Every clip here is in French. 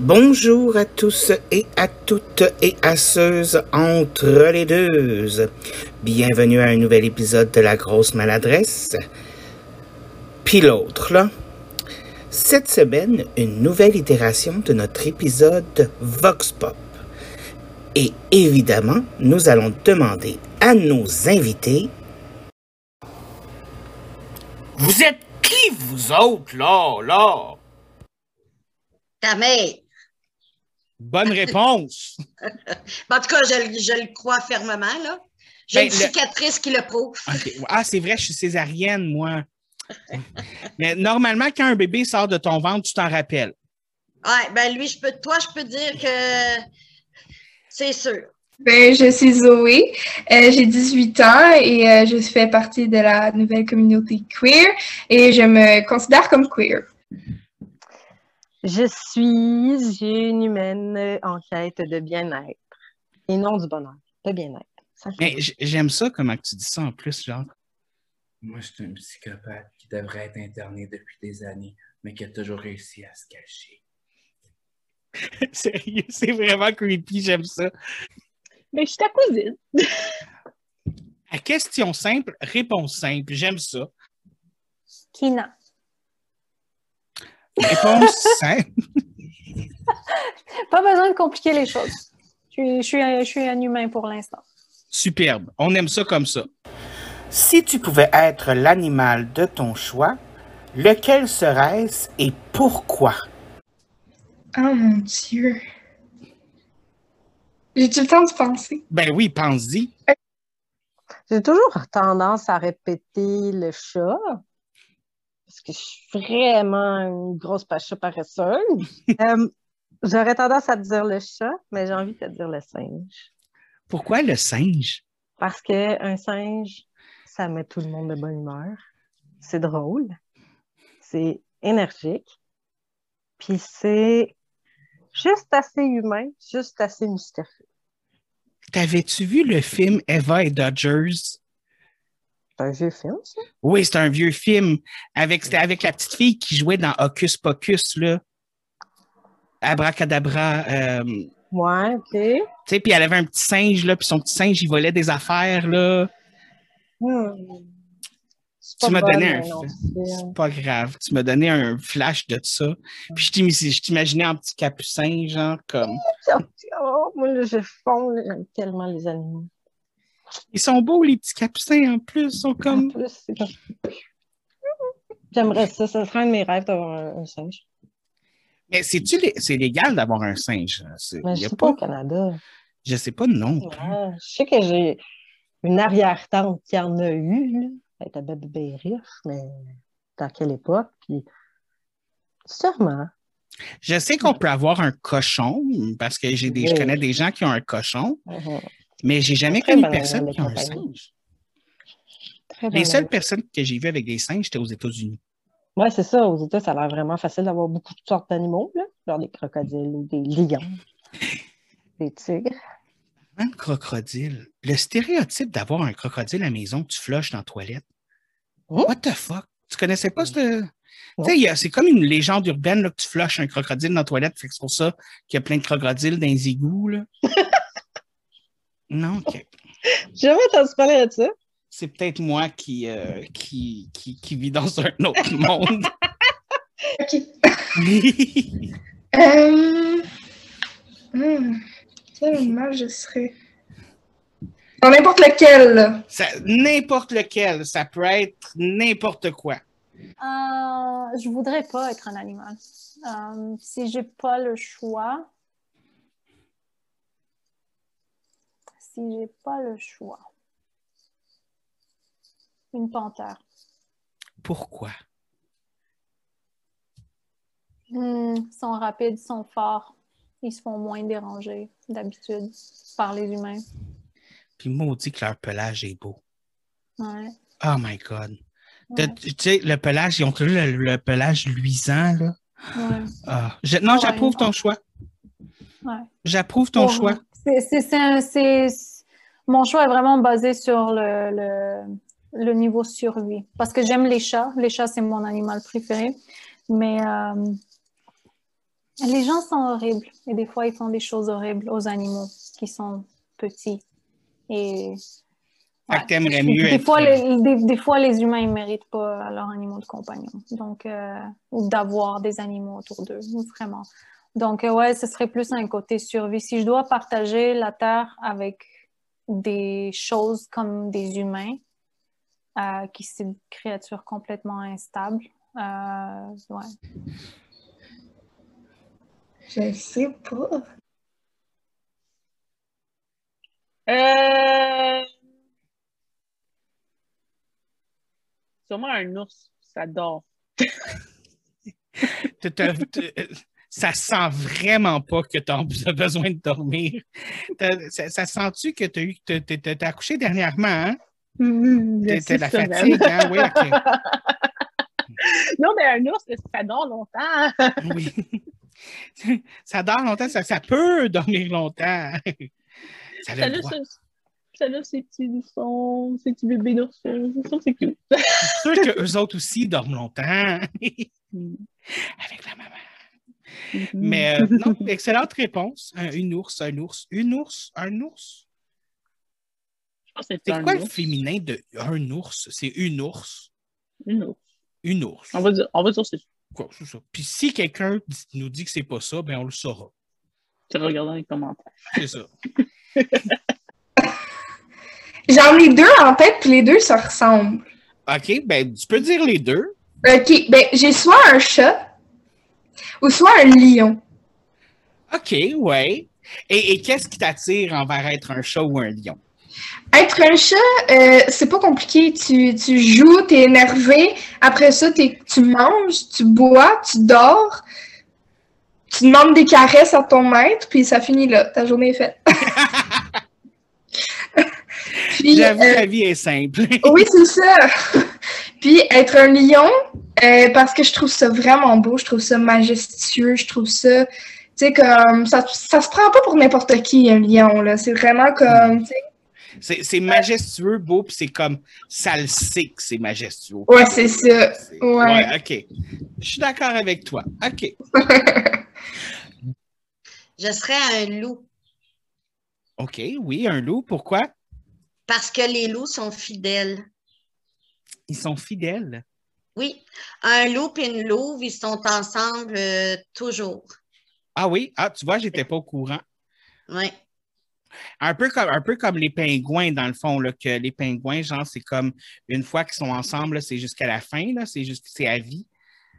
Bonjour à tous et à toutes et à ceux entre les deux. Bienvenue à un nouvel épisode de La Grosse Maladresse. Puis l'autre, là. Cette semaine, une nouvelle itération de notre épisode Vox Pop. Et évidemment, nous allons demander à nos invités Vous êtes qui, vous autres, là, là? Ta mère. Bonne réponse. En tout cas, je, je le crois fermement, là. J'ai Ben, une le- cicatrice qui le prouve. OK. Ah, c'est vrai, je suis césarienne, moi. Mais normalement, quand un bébé sort de ton ventre, tu t'en rappelles. Ouais, ben lui, je peux, toi, je peux dire que c'est sûr. Ben, je suis Zoé, euh, j'ai 18 ans et euh, je fais partie de la nouvelle communauté queer et je me considère comme queer. Je suis une humaine en quête de bien-être et non du bonheur, de bien-être. Mais j'aime ça, comment tu dis ça en plus, genre. Moi, je suis un psychopathe qui devrait être interné depuis des années, mais qui a toujours réussi à se cacher. Sérieux, c'est vraiment creepy, j'aime ça. Ben, je suis ta cousine. À question simple, réponse simple, j'aime ça. Kina. Réponse simple. Pas besoin de compliquer les choses. Je suis, je suis, un- je suis un humain pour l'instant. Superbe. On aime ça comme ça. Si tu pouvais être l'animal de ton choix, lequel serait-ce et pourquoi? Oh mon Dieu. J'ai-tu le temps de penser? Ben oui, pense-y. J'ai toujours tendance à répéter le chat parce que je suis vraiment une grosse pacha paresseuse. Euh, J'aurais tendance à te dire le chat, mais j'ai envie de te dire le singe. Pourquoi le singe? Parce qu'un singe, ça met tout le monde de bonne humeur. C'est drôle. C'est énergique. Puis c'est juste assez humain, juste assez mystérieux. T'avais-tu vu le film Eva et Dodgers? C'est un vieux film, ça? Oui, c'est un vieux film. Avec, c'était avec la petite fille qui jouait dans Hocus Pocus, là. Abracadabra. euh, tu Ouais, OK. sais, puis elle avait un petit singe, là, puis son petit singe, il volait des affaires, là. Hmm. Tu m'as donné un c'est- pas grave. Tu m'as donné un flash de ça. Puis je t'im- je t'imaginais en petit capucin, genre, comme. Oh, moi, là, je fonds, j'aime tellement les animaux. Ils sont beaux, les petits capucins, en plus. Ils sont En comme. plus, c'est comme... J'aimerais ça, ça serait un de mes rêves d'avoir un, un singe. Mais c'est-tu lé- c'est légal d'avoir un singe? C'est- Mais je a sais pas au Canada. Je sais pas non plus. Ouais, je sais que j'ai une arrière-tante qui en a eu, là. Elle était bien riche, mais dans quelle époque? Puis sûrement. Je sais qu'on peut avoir un cochon, parce que j'ai des, je connais des gens qui ont un cochon, Mhm. Mais j'ai jamais connu personne qui a un singe. Très Les seules personnes que j'ai vues avec des singes, c'était aux États-Unis. Ouais, c'est ça. Aux États, ça a l'air vraiment facile d'avoir beaucoup de sortes d'animaux, là. Genre des crocodiles ou des lions, des tigres. Un crocodile. Le stéréotype d'avoir un crocodile à la maison que tu flushes dans la toilette. Hmm? What the fuck? Tu connaissais pas ce. C'est comme une légende urbaine là, que tu flushes un crocodile dans la toilette. C'est pour ça qu'il y a plein de crocodiles dans les égouts. Là. non, ok. J'ai jamais entendu parler de ça. C'est peut-être moi qui, euh, qui, qui, qui vis dans un autre monde. OK. Euh... hmm, Quel animal je serais? Dans n'importe lequel, n'importe lequel, ça peut être n'importe quoi. Euh, je voudrais pas être un animal. Euh, si j'ai pas le choix. Si j'ai pas le choix. Une panthère. Pourquoi? Hmm, ils sont rapides, ils sont forts. Ils se font moins déranger d'habitude par les humains. Puis maudit que leur pelage est beau. Ouais. Oh my God. Ouais. Tu sais, le pelage, ils ont toujours le, le pelage luisant, là. Ouais. Ah, je- non, j'approuve ton choix. J'approuve ton Pour- choix. C'est- Mon choix est vraiment basé sur le, le, le niveau survie. Parce que j'aime les chats. Les chats, c'est mon animal préféré. Mais euh, Les gens sont horribles et des fois, ils font des choses horribles aux animaux qui sont petits. Et que t'aimerais mieux des, être- fois, les, des, des fois, les humains ne méritent pas leurs animaux de compagnon. Donc, euh, ou d'avoir des animaux autour d'eux, vraiment. Donc, euh, ouais, ce serait plus un côté survie. Si je dois partager la Terre avec des choses comme des humains, euh, qui sont des créatures complètement instables, euh, ouais. Je sais pas. Euh... Sûrement un ours, ça dort. Ça sent vraiment pas que tu as besoin de dormir. Ça, ça sent-tu que tu as t'as accouché dernièrement, hein? Mmh, T'as la fatigue, hein? Oui. Non, mais un ours, ça dort longtemps? Oui. ça dort longtemps, ça, ça peut dormir longtemps. Ça a Ça le a, droit. ce- ça a ses petits oursons, ses petits bébés d'oursons. C'est sûr que c'est. C'est sûr qu'eux autres aussi dorment longtemps. Avec la maman. Mhm. Mais euh, non, excellente réponse. Un- une ours, un ours, une ours, un ours. C'est quoi le féminin de un ours? C'est une ours. Une ours. Une ours. On va dire, on va dire c'est Quoi, c'est ça. Puis si quelqu'un nous dit que c'est pas ça, ben on le saura. Tu regardes dans les commentaires. C'est ça. J'en ai deux en tête, puis les deux se ressemblent. OK, ben tu peux dire les deux. Ok, ben j'ai soit un chat ou soit un lion. OK, ouais. Et, et qu'est-ce qui t'attire envers être un chat ou un lion? Être un chat, euh, c'est pas compliqué. Tu, tu joues, t'es énervé. Après ça, tu manges, tu bois, tu dors. Tu demandes des caresses à ton maître, puis ça finit là. Ta journée est faite. J'avoue, euh, la vie est simple. oui, c'est ça. Puis être un lion, euh, parce que je trouve ça vraiment beau, je trouve ça majestueux, je trouve ça, tu sais, comme, ça, ça se prend pas pour n'importe qui, un lion, là. C'est vraiment comme, tu sais, C'est c'est majestueux, beau, puis c'est comme ça le sait que c'est majestueux. ouais, c'est ça. C'est- Ouais. OK. Je suis d'accord avec toi. OK. Je serais un loup OK, oui, un loup. Pourquoi? parce que les loups sont fidèles. Ils sont fidèles. Oui, un loup et une louve, ils sont ensemble euh, toujours. Ah oui? Ah, tu vois, j'étais pas au courant. Oui. Un peu comme, un peu comme les pingouins, dans le fond, là, que les pingouins, genre, c'est comme une fois qu'ils sont ensemble, c'est jusqu'à la fin, c'est juste, c'est à vie.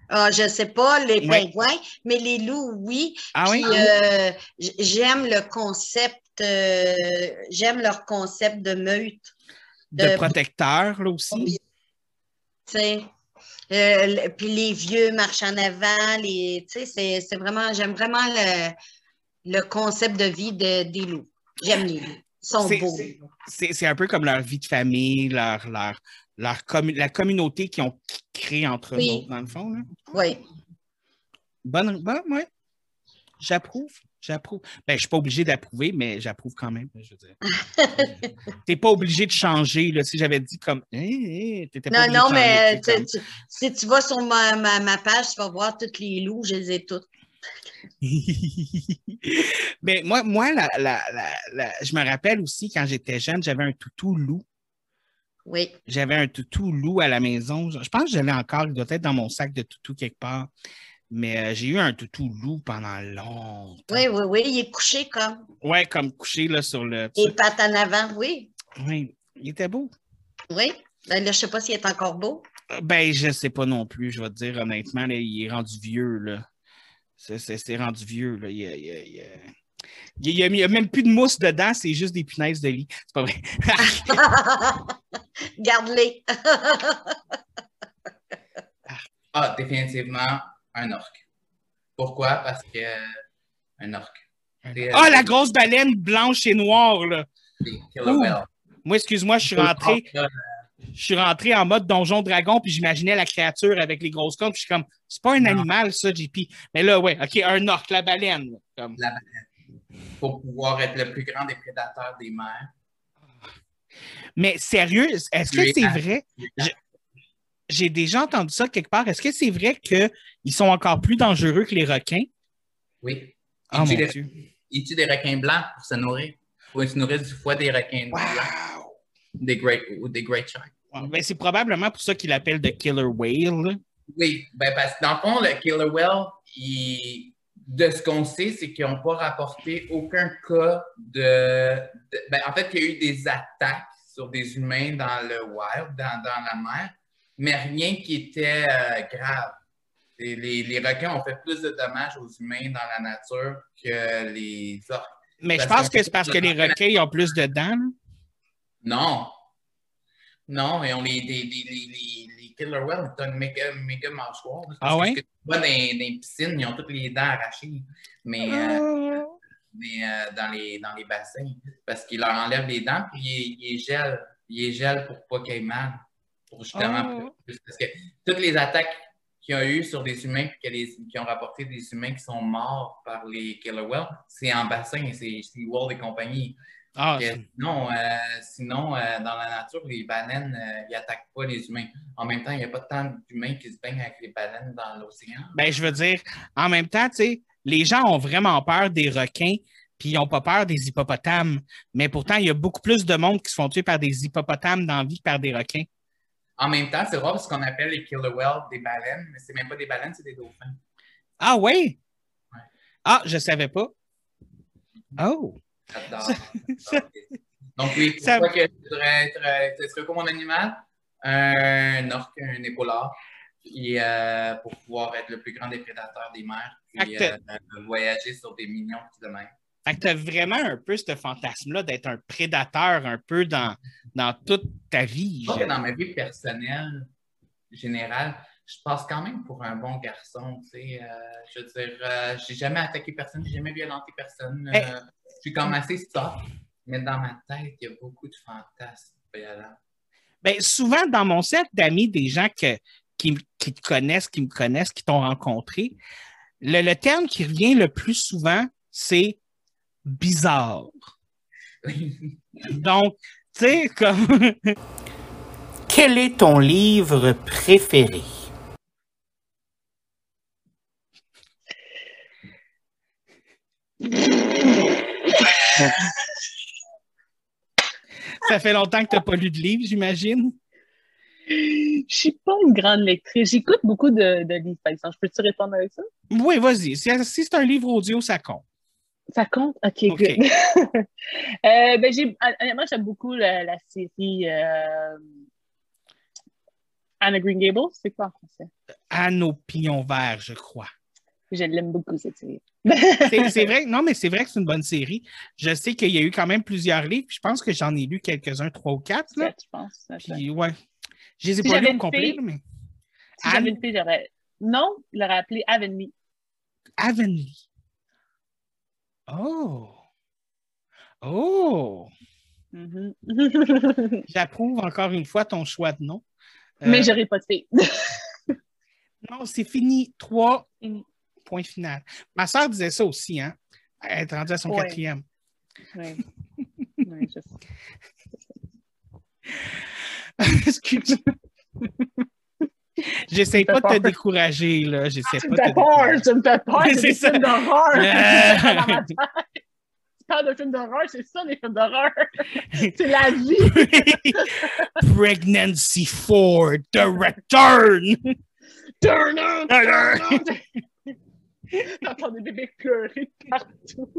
Ah, je sais pas, les Ouais. pingouins, mais les loups, oui. Ah oui? Euh, j'aime le concept, euh, j'aime leur concept de meute. De euh, protecteur, là aussi? Sais, euh, puis les vieux marchent en avant, les, tu sais, c'est, c'est vraiment, j'aime vraiment le, le concept de vie de- des loups. J'aime les loups. Ils sont C'est- beaux. c'est- C'est un peu comme leur vie de famille, leur, leur, leur commu- la communauté qu'ils ont créée entre Oui. eux dans le fond. Là. Oui. Bonne, bonne, ouais. J'approuve. J'approuve. Ben, je suis pas obligé d'approuver, mais j'approuve quand même. Je veux dire. T'es pas obligé de changer. Là. Si j'avais dit comme. Hey, t'étais pas Non, obligé non, de changer, mais tu tu- tu- si tu vas sur ma, ma, ma page, tu vas voir tous les loups, je les ai tous. Mais moi, moi la, la, la, la- je me rappelle aussi quand j'étais jeune, j'avais un toutou loup. Oui. J'avais un toutou loup à la maison. Je je pense que je l'ai encore. Il doit être dans mon sac de toutou quelque part. Mais euh, j'ai eu un toutou loup pendant longtemps. Oui, oui, oui. Il est couché comme. Ouais, comme couché là, sur le. Les pattes en avant, oui. Oui, il était beau. Oui. Ben là, je sais pas s'il est encore beau. Ben, je sais pas non plus, je vais te dire honnêtement, là, il est rendu vieux, là. C'est- rendu vieux, là. Il y a, il y a- il y a- il y a- il y a même plus de mousse dedans, c'est juste des punaises de lit. C'est pas vrai. Garde-les. Ah, définitivement, un orque. Pourquoi? Parce que un orque. Euh, Ah, la grosse baleine blanche et noire, là. Moi, excuse-moi, je suis rentré, je suis rentré en mode donjon dragon, puis j'imaginais la créature avec les grosses cornes, puis je suis comme, c'est pas un Non. animal, ça, JP. Mais là, ouais, OK, un orque, la baleine. Comme. La baleine. Pour pouvoir être le plus grand des prédateurs des mers. Mais sérieux, est-ce que c'est ah. vrai? Je- J'ai déjà entendu ça quelque part. Est-ce que c'est vrai qu'ils sont encore plus dangereux que les requins? Oui. Oh Ils tuent des- Dieu. Ils tuent des requins blancs pour se nourrir. Pour se nourrir du foie des requins blancs. Wow! Des great, ou des great sharks. Ouais, ben, c'est probablement pour ça qu'il appelle The Killer Whale. Oui, ben parce que dans le fond, le Killer Whale, il- de ce qu'on sait, c'est qu'ils n'ont pas rapporté aucun cas de, de- ben, en fait, il y a eu des attaques sur des humains dans le wild, dans, dans la mer, mais rien qui était euh, grave. Les, les requins ont fait plus de dommages aux humains dans la nature que les orques. Mais je pense que c'est parce que les requins ils ont plus de dents. Non. Non, et on les, les, killer whales, c'est un méga, méga mâchoire. Ah ouais? que tu vois dans, dans les piscines, ils ont toutes les dents arrachées. Mais, euh, Ah. mais euh, dans, les, dans les bassins, parce qu'ils leur enlèvent les dents, puis ils, ils gèlent. Ils gèlent pour pas qu'ils aient mal. Pour justement Ah. Parce que toutes les attaques qu'il y a eu sur des humains, les- qui ont rapporté des humains qui sont morts par les killer whales, c'est en bassin, c'est SeaWorld et compagnie. Ah, Que sinon, euh, sinon euh, dans la nature, les baleines, euh, ils n'attaquent pas les humains. En même temps, il n'y a pas tant d'humains qui se baignent avec les baleines dans l'océan. ben, je veux dire, en même temps, tu sais, les gens ont vraiment peur des requins, puis ils n'ont pas peur des hippopotames. Mais pourtant, il y a beaucoup plus de monde qui se font tuer par des hippopotames dans la vie que par des requins. En même temps, c'est rare parce qu'on appelle les killer whales des baleines, mais c'est même pas des baleines, c'est des dauphins. Ah ouais? Ouais. Ah, je savais pas. Oh! J'adore. Donc oui, c'est Ça- que tu voudrais être, euh, serait quoi mon animal? Un orque, un épaulard, puis, euh, pour pouvoir être le plus grand des prédateurs des mers, puis euh, voyager sur des millions de kilomètres. Fait que tu as vraiment un peu ce fantasme-là d'être un prédateur un peu dans, dans toute ta vie. Je pense que dans ma vie personnelle, générale, je passe quand même pour un bon garçon. Euh, je veux dire, euh, j'ai jamais attaqué personne, j'ai jamais violenté personne. Hey. euh, je suis quand même assez soft, mais dans ma tête, il y a beaucoup de fantasmes violents. Ben, souvent, dans mon cercle d'amis, des gens que, qui, qui te connaissent, qui me connaissent, qui t'ont rencontré, le, le terme qui revient le plus souvent, c'est bizarre. Donc, tu sais, comme. Quel est ton livre préféré? ça fait longtemps que tu n'as pas lu de livre, j'imagine. Je suis pas une grande lectrice. J'écoute beaucoup de, de livres, par exemple. Je peux-tu répondre avec ça? Oui, vas-y. Si, si c'est un livre audio, ça compte. Ça compte? OK, good. Euh, ben, j'ai, honnêtement, j'aime beaucoup la, la série euh, Anna Green Gables. C'est quoi en français? À nos pignons verts, je crois. Je l'aime beaucoup, cette série. C'est vrai, non, mais c'est vrai que c'est une bonne série. Je sais qu'il y a eu quand même plusieurs livres. Je pense que j'en ai lu quelques-uns, trois ou quatre. Là. je pense. Puis, ouais. Je les ai Si pas lus au complet, mais. Si Anne- j'avais une fille, j'aurais. Non, il l'aurait appelé Avonlea. Avonlea. Oh. Oh. Mhm. J'approuve encore une fois ton choix de nom. Euh, Mais j'aurais pas. Non, c'est fini. Trois. Fini. Point final. Ma soeur disait ça aussi, hein? Elle est rendue à son Ouais. quatrième. Ouais, je sais. J'essaie pas de te décourager, là. J'essaie Tu pas me fais te peur, tu me fais peur. C'est des ça. films d'horreur. Euh. Tu parles de films d'horreur, c'est ça, les films d'horreur. C'est la vie. Pregnancy Ford, The Return. Turner, Turner. Turner. T'entends des bébés pleurer partout.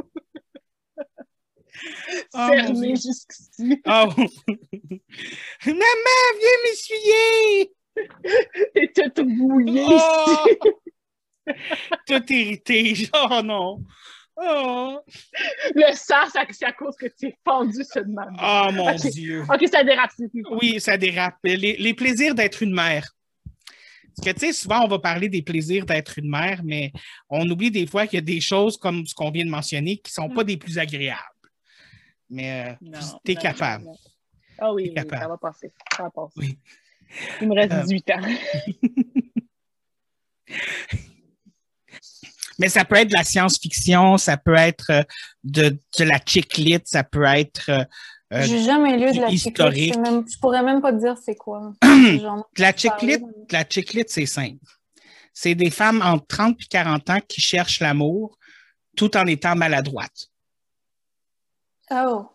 Oh, Fermé jusqu'ici. Oh. Maman, viens m'essuyer. T'es toute bouillée Oh. Tout irrité. Oh non. Oh, Le sang, c'est à cause que tu es fendu même. oh mon Ok. Dieu. Ok, ça dérape. Oui, ça dérape. Les, les plaisirs d'être une mère. Parce que, tu sais, souvent, on va parler des plaisirs d'être une mère, mais on oublie des fois qu'il y a des choses comme ce qu'on vient de mentionner qui ne sont pas des plus agréables. Mais Non, tu es non, capable. Ah oui, capable. ça va passer. Ça va passer. Oui. Il me reste Euh, 18 ans. Mais ça peut être de la science-fiction, ça peut être euh, de, de la chick lit, ça peut être euh, euh, J'ai jamais lu de la historique. chick lit. Je, je pourrais même pas te dire c'est quoi. De la chick parler, lit. mais- de La chick lit, c'est simple. C'est des femmes entre 30 et 40 ans qui cherchent l'amour, tout en étant maladroite. Oh.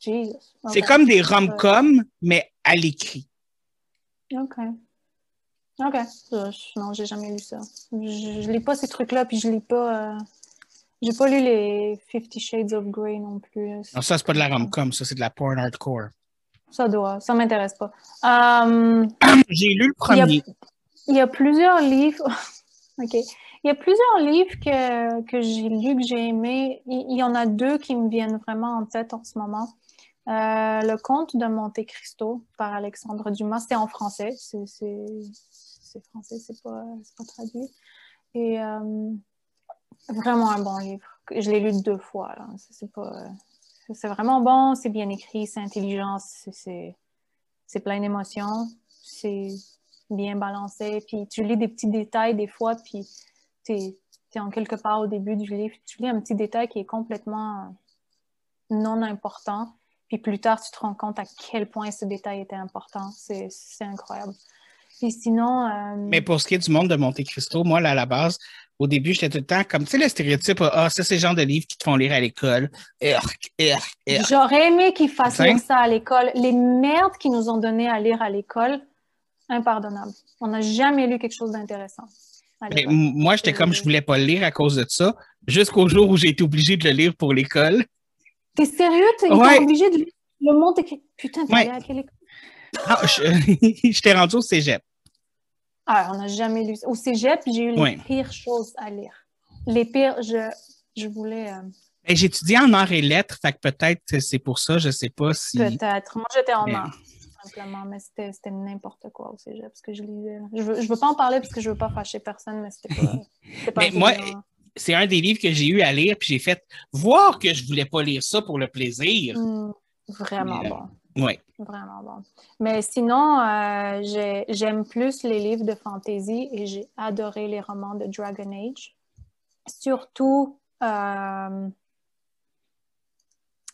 Jesus. C'est comme des rom-coms, mais à l'écrit. OK. OK. Non, j'ai jamais lu ça. Je, je lis pas ces trucs-là, puis je lis pas. euh, J'ai pas lu les Fifty Shades of Grey non plus. Non, ça, c'est pas de la rom-com, ça, c'est de la porn hardcore. Ça doit. Ça m'intéresse pas. Euh, J'ai lu le premier. Il y a plusieurs livres. OK. Il y a plusieurs livres que, que j'ai lus, que j'ai aimés. Il, il y en a deux qui me viennent vraiment en tête en ce moment. Euh, le Conte de Monte Cristo par Alexandre Dumas. C'était en français. C'est français, c'est pas, pas traduit. Et euh, vraiment un bon livre. Je l'ai lu deux fois. C'est- vraiment bon, c'est bien écrit, c'est intelligent, c'est plein d'émotions, c'est bien balancé, puis tu lis des petits détails des fois, puis tu es, en quelque part au début du livre, tu lis un petit détail qui est complètement non important, puis plus tard tu te rends compte à quel point ce détail était important. C'est incroyable. Puis sinon... euh, Mais pour ce qui est du monde de Monte Cristo, moi, là, à la base, au début, j'étais tout le temps comme, tu sais, le stéréotype, ah, ça, c'est le genre de livre qui te font lire à l'école. J'aurais aimé qu'ils fassent lire ça à l'école. Les merdes qu'ils nous ont données à lire à l'école, impardonnable. On n'a jamais lu quelque chose d'intéressant. moi, j'étais comme, je voulais pas le lire à cause de ça, jusqu'au jour où j'ai été obligé de le lire pour l'école. T'es sérieux? T'es Ouais. obligé de lire le monde écrit. Putain, t'es Ouais. à quelle école? Ah, je- j'étais rendu au cégep. Ah, on n'a jamais lu ça. Au cégep, j'ai eu les Ouais. pires choses à lire. Les pires, je, je voulais. euh, Ben, J'étudiais en arts et lettres, fait que peut-être c'est pour ça, je sais pas si. Peut-être. Moi, j'étais en Mais- art, simplement, mais c'était n'importe quoi au cégep. Parce que je lisais. Je veux, je veux pas en parler parce que je veux pas fâcher personne, mais c'était pas. pas Mais moi. C'est un des livres que j'ai eu à lire, puis j'ai fait voir que je voulais pas lire ça pour le plaisir. Hmm, vraiment Mais, euh, bon. Ouais. Vraiment bon. Mais sinon, euh, j'ai- j'aime plus les livres de fantasy et j'ai adoré les romans de Dragon Age. Surtout, euh,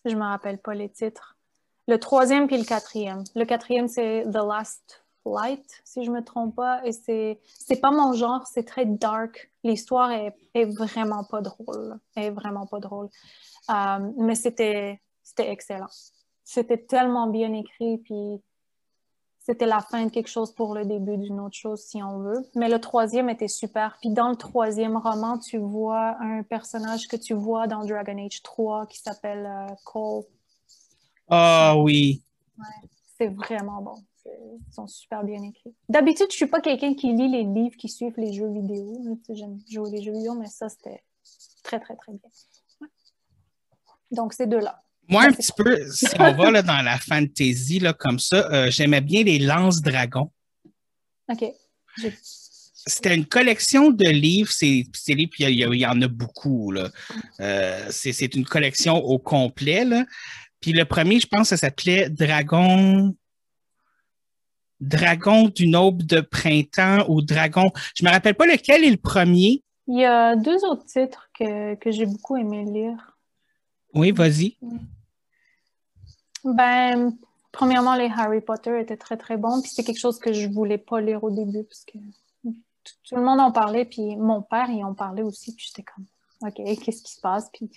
je me rappelle pas les titres. Le troisième puis le quatrième. Le quatrième, c'est The Last Flight, si je me trompe pas. Et c'est c'est pas mon genre, c'est très dark. L'histoire est, est vraiment pas drôle. Est vraiment pas drôle. Euh, mais c'était c'était excellent c'était tellement bien écrit, puis c'était la fin de quelque chose pour le début d'une autre chose, si on veut. Mais le troisième était super. Puis dans le troisième roman, tu vois un personnage que tu vois dans Dragon Age 3 qui s'appelle euh, Cole. Ah oui. C'est vraiment bon. Ils sont super bien écrits. D'habitude, je suis pas quelqu'un qui lit les livres qui suivent les jeux vidéo. J'aime jouer les jeux vidéo, mais ça, c'était très, très, très bien. Ouais. Donc, ces deux-là. Moi, un petit peu, si on va là, dans la fantasy, là, comme ça, euh, j'aimais bien les Lance-Dragons. OK. C'était une collection de livres, c'est c'est livres, puis il y, en a beaucoup. là. Euh, c'est c'est une collection au complet. Là. Puis le premier, je pense, ça s'appelait Dragon. Dragon d'une aube de printemps ou Dragon. Je me rappelle pas lequel est le premier. Il y a deux autres titres que, que j'ai beaucoup aimé lire. Oui, vas-y. Ben, premièrement, les Harry Potter étaient très, très bons. Puis c'est quelque chose que je voulais pas lire au début parce que tout, tout le monde en parlait. Puis mon père, il en parlait aussi. Puis j'étais comme, OK, qu'est-ce qui se passe? Puis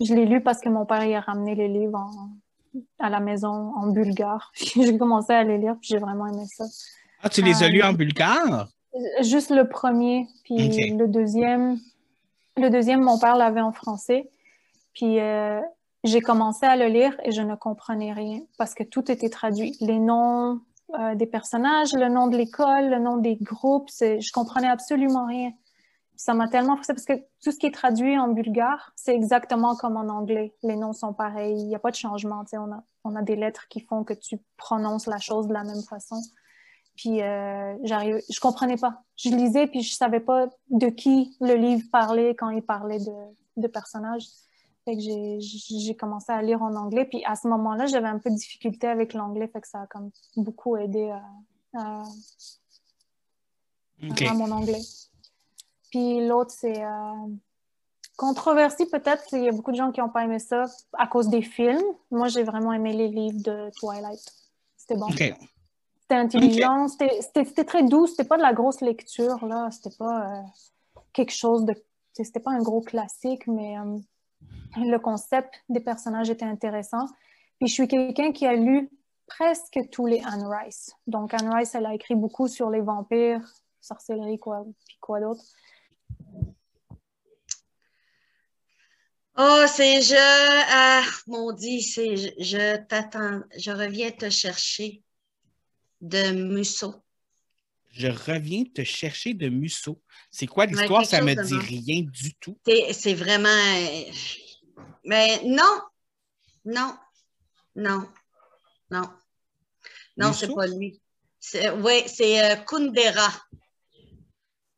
je l'ai lu parce que mon père, il a ramené les livres en- à la maison en bulgare. J'ai commencé à les lire. Puis j'ai vraiment aimé ça. Ah, tu les as Euh, lus en bulgare? Juste le premier, puis le deuxième. Le deuxième, mon père l'avait en français. Puis euh, j'ai commencé à le lire et je ne comprenais rien parce que tout était traduit. Les noms euh, des personnages, le nom de l'école, le nom des groupes, je comprenais absolument rien. Ça m'a tellement frustrée parce que tout ce qui est traduit en bulgare, c'est exactement comme en anglais. Les noms sont pareils, il n'y a pas de changement. On a, on a des lettres qui font que tu prononces la chose de la même façon. Puis euh, j'arrive, je comprenais pas. Je lisais puis je savais pas de qui le livre parlait quand il parlait de, de personnages. Fait que j'ai, commencé à lire en anglais. Puis à ce moment-là, j'avais un peu de difficulté avec l'anglais, fait que ça a comme beaucoup aidé à, à mon anglais. Puis l'autre, c'est euh, controversie peut-être. Il y a beaucoup de gens qui n'ont pas aimé ça à cause des films. Moi, j'ai vraiment aimé les livres de Twilight. C'était bon. OK. C'était intelligent, c'était- c'était c'était très doux, c'était pas de la grosse lecture, là. C'était pas euh, quelque chose de c'était pas un gros classique, mais euh, le concept des personnages était intéressant. Puis je suis quelqu'un qui a lu presque tous les Anne Rice. Donc Anne Rice, elle a écrit beaucoup sur les vampires, sorcellerie, quoi, puis quoi d'autre. Oh, c'est je. Ah, mon Dieu, c'est je, je t'attends. Je reviens te chercher de Musso. Je reviens te chercher de Musso. C'est quoi l'histoire? quelque Ça me dit rien du tout. C'est c'est vraiment. Mais non, non, non, non. Non, c'est pas lui. Oui, c'est euh, Kundera.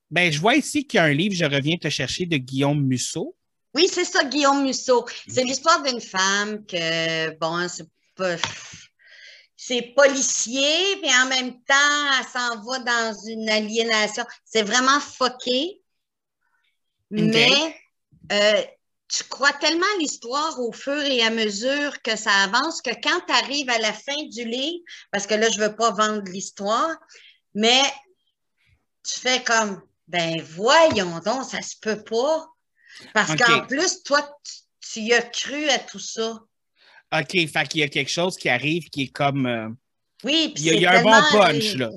Ben, je vois ici qu'il y a un livre, Je reviens te chercher de Guillaume Musso. Oui, c'est ça, Guillaume Musso. C'est l'histoire d'une femme que, bon, c'est pas. C'est policier, puis en même temps, elle s'en va dans une aliénation. C'est vraiment fucké. Mais euh, tu crois tellement à l'histoire au fur et à mesure que ça avance que quand tu arrives à la fin du livre, parce que là, je ne veux pas vendre l'histoire, mais tu fais comme, ben voyons donc, ça se peut pas. Parce qu'en plus, toi, tu, tu y as cru à tout ça. OK, fait qu'il y a quelque chose qui arrive qui est comme. euh, Oui, puis il y a, c'est il y a un bon punch, là.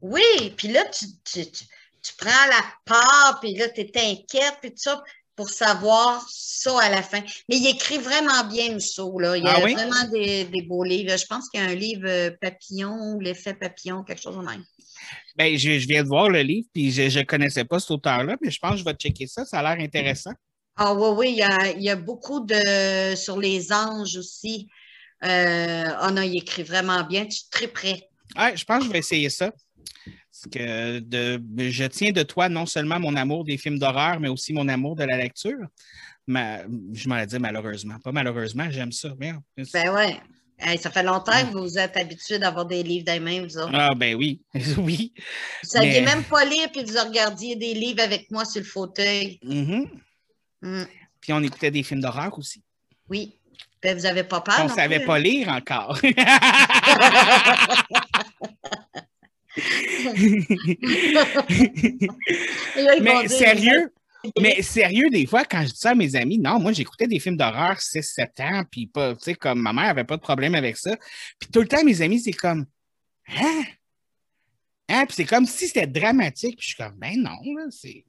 Oui, puis là, tu, tu, tu, tu prends la part, puis là, tu es inquiète, puis tout ça, pour savoir ça à la fin. Mais il écrit vraiment bien, Musso, là. Il y a Ah oui? vraiment des, des beaux livres. Je pense qu'il y a un livre euh, Papillon, l'effet papillon, quelque chose de même. Ben, je, je viens de voir le livre, puis je ne connaissais pas cet auteur-là, mais je pense que je vais checker ça. Ça a l'air intéressant. Ah oui, oui, il y a, il y a beaucoup de... sur les anges aussi. Euh, oh non, il écrit vraiment bien. Tu es très prêt. Ouais, je pense que je vais essayer ça. Parce que de, je tiens de toi non seulement mon amour des films d'horreur, mais aussi mon amour de la lecture. Ma- je m'en ai dit malheureusement. Pas malheureusement, j'aime ça. Merde. Ben ouais. Hey, ça fait longtemps que vous êtes habitués d'avoir des livres dans les mains, vous autres. Ah, ben oui. oui. Vous saviez mais- même pas lire, puis vous regardiez des livres avec moi sur le fauteuil. Mhm. Hmm, Puis on écoutait des films d'horreur aussi. Oui. Ben, vous avez pas peur. on ne savait plus, pas hein? lire encore. Mais sérieux, mais sérieux, des fois, quand je dis ça à mes amis, non, moi, j'écoutais des films d'horreur 6-7 ans, puis pas, tu sais, comme ma mère avait pas de problème avec ça. Puis tout le temps, mes amis, c'est comme, hein? Hein? Puis c'est comme si c'était dramatique. Puis je suis comme, ben non, là, c'est,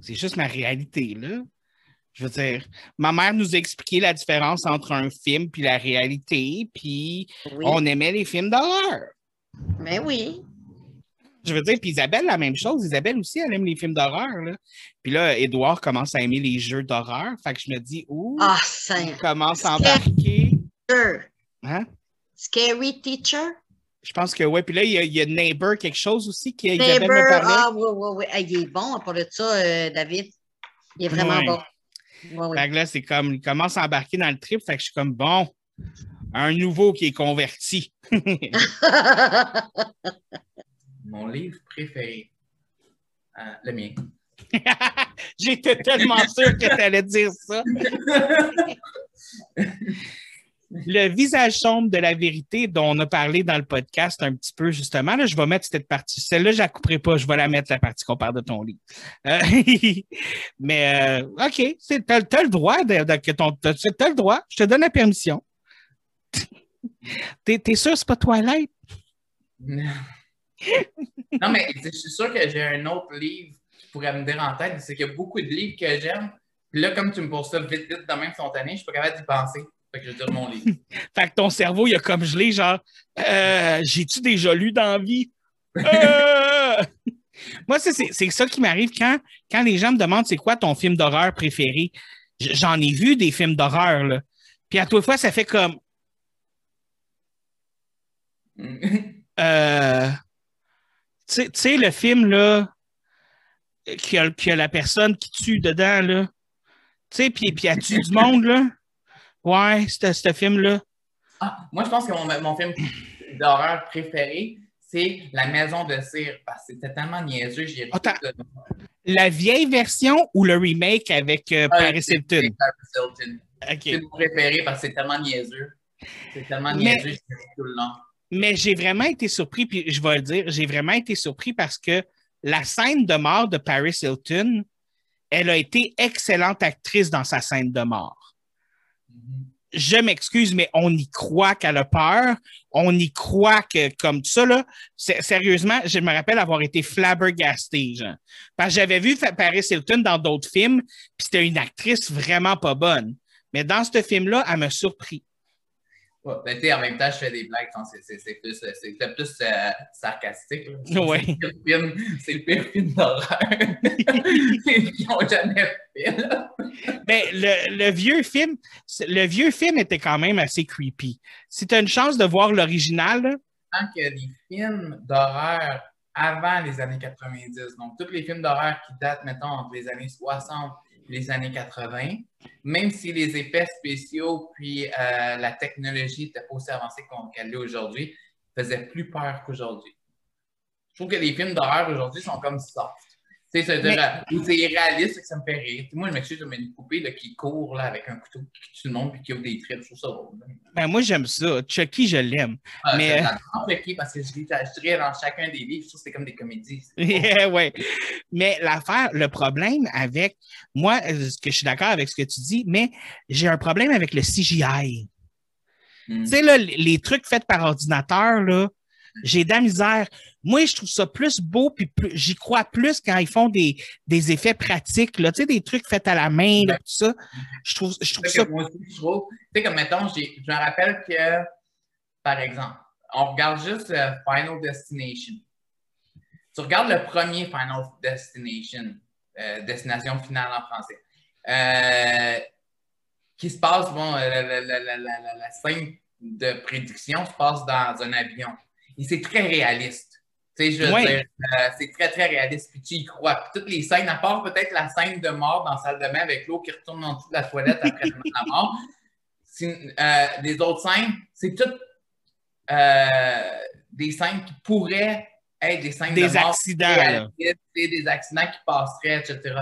c'est juste ma réalité, là. Je veux dire, ma mère nous a expliqué la différence entre un film puis la réalité, puis Oui. on aimait les films d'horreur. Mais oui. Je veux dire, puis Isabelle, la même chose. Isabelle aussi, elle aime les films d'horreur. Là. Puis là, Édouard commence à aimer les jeux d'horreur. Fait que je me dis, ouh, Ah, il commence à embarquer. Teacher. Hein? Scary Teacher? Je pense que oui. Puis là, il y, a, il y a Neighbor, quelque chose aussi qui Isabelle Neighbor. me parlait. Ah, oui, oui, oui. Ah, il est bon pour de ça, euh, David. Il est vraiment bon. Oui, oui. Fait que là, c'est comme, il commence à embarquer dans le trip. Fait que je suis comme, bon, un nouveau qui est converti. Mon livre préféré. Euh, le mien. J'étais tellement sûr que tu allais dire ça. Le visage sombre de la vérité dont on a parlé dans le podcast un petit peu, justement, là, je vais mettre cette partie. Celle-là, je ne la couperai pas. Je vais la mettre, la partie qu'on parle de ton livre. Euh, mais, euh, OK, tu as, le droit. De, de- que ton, le droit. Je te donne la permission. T'es, t'es sûr que c'est pas Twilight? non, mais je suis sûr que j'ai un autre livre qui pourrait me venir en tête. C'est qu'il y a beaucoup de livres que j'aime. Puis là, comme tu me poses ça vite, vite, de même spontané, je suis pas capable d'y penser. Fait que je vais dire mon livre. Fait que ton cerveau, il a comme gelé, genre, euh, j'ai-tu déjà lu dans la vie? Euh! Moi, c'est, ça qui m'arrive quand, quand les gens me demandent c'est quoi ton film d'horreur préféré? J'en ai vu des films d'horreur, là. Puis à toute fois, ça fait comme, euh, tu sais- le film, là, qui a, qui a la personne qui tue dedans, là. Tu sais, puis, puis elle tue du monde, là. Ouais, ce film-là. Ah, moi, je pense que mon, mon film d'horreur préféré, c'est La Maison de cire. Parce que c'était tellement niaiseux. J'ai Attends. La vieille version ou le remake avec euh, Paris Hilton? Paris Hilton. C'est OK. mon préféré parce que c'est tellement niaiseux. C'est tellement Mais- niaiseux, tout le long. Mais j'ai vraiment été surpris, puis je vais le dire, j'ai vraiment été surpris parce que la scène de mort de Paris Hilton elle a été excellente actrice dans sa scène de mort. Je m'excuse, mais on y croit qu'elle a peur. On y croit que, comme ça, là, sérieusement, je me rappelle avoir été flabbergasté. genre. Parce que j'avais vu Paris Hilton dans d'autres films, puis c'était une actrice vraiment pas bonne. Mais dans ce film-là, elle m'a surpris. Ouais, ben, tu en même temps, je fais des blagues, c'est- plus, plus euh, sarcastique. C'est le pire film- C'est le pire film d'horreur qu'ils ont jamais fait. là. Mais le, le vieux film, le vieux film était quand même assez creepy. Si tu as une chance de voir l'original, Tant que les films d'horreur avant les années 90, donc tous les films d'horreur qui datent, mettons, entre les années 60 et les années 80, même si les effets spéciaux puis euh, la technologie n'était pas aussi avancée qu'elle l'est aujourd'hui, faisaient plus peur qu'aujourd'hui. Je trouve que les films d'horreur aujourd'hui sont comme soft. Tu sais, euh, c'est irréaliste, que ça me fait rire. Moi, je m'excuse, mais une poupée là, qui court là, avec un couteau, qui tue le monde puis qui ouvre des tripes, je trouve ça drôle. ben moi j'aime ça. Chucky, je l'aime. Ah, Mais- j'adore Chucky parce que je lis je dirais dans chacun des livres, je trouve que c'est comme des comédies. Yeah, ouais. Mais l'affaire, le problème avec moi, euh, que je suis d'accord avec ce que tu dis, mais j'ai un problème avec le CGI. Mm. Tu sais, là, les les trucs faits par ordinateur, là, j'ai de la misère. Moi, je trouve ça plus beau, puis plus- j'y crois plus quand ils font des, des effets pratiques, là, tu sais, des trucs faits à la main, là, tout ça. Je trouve, je trouve ça. moi aussi, je trouve. Tu sais, comme mettons, je me rappelle que, par exemple, on regarde juste euh, Final Destination. Tu regardes le premier Final Destination, euh, Destination finale en français, euh, qui se passe, bon, euh, la scène de prédiction se passe dans un avion. Et c'est très réaliste. Tu sais, je veux dire, euh, c'est très, très réaliste. Puis tu y crois. Puis toutes les scènes, à part peut-être la scène de mort dans la salle de bain avec l'eau qui retourne en dessous de la toilette après la mort, c'est- euh, les autres scènes, c'est toutes euh, des scènes qui pourraient être des scènes Des de mort accidents, réalistes, des accidents qui passeraient, etc.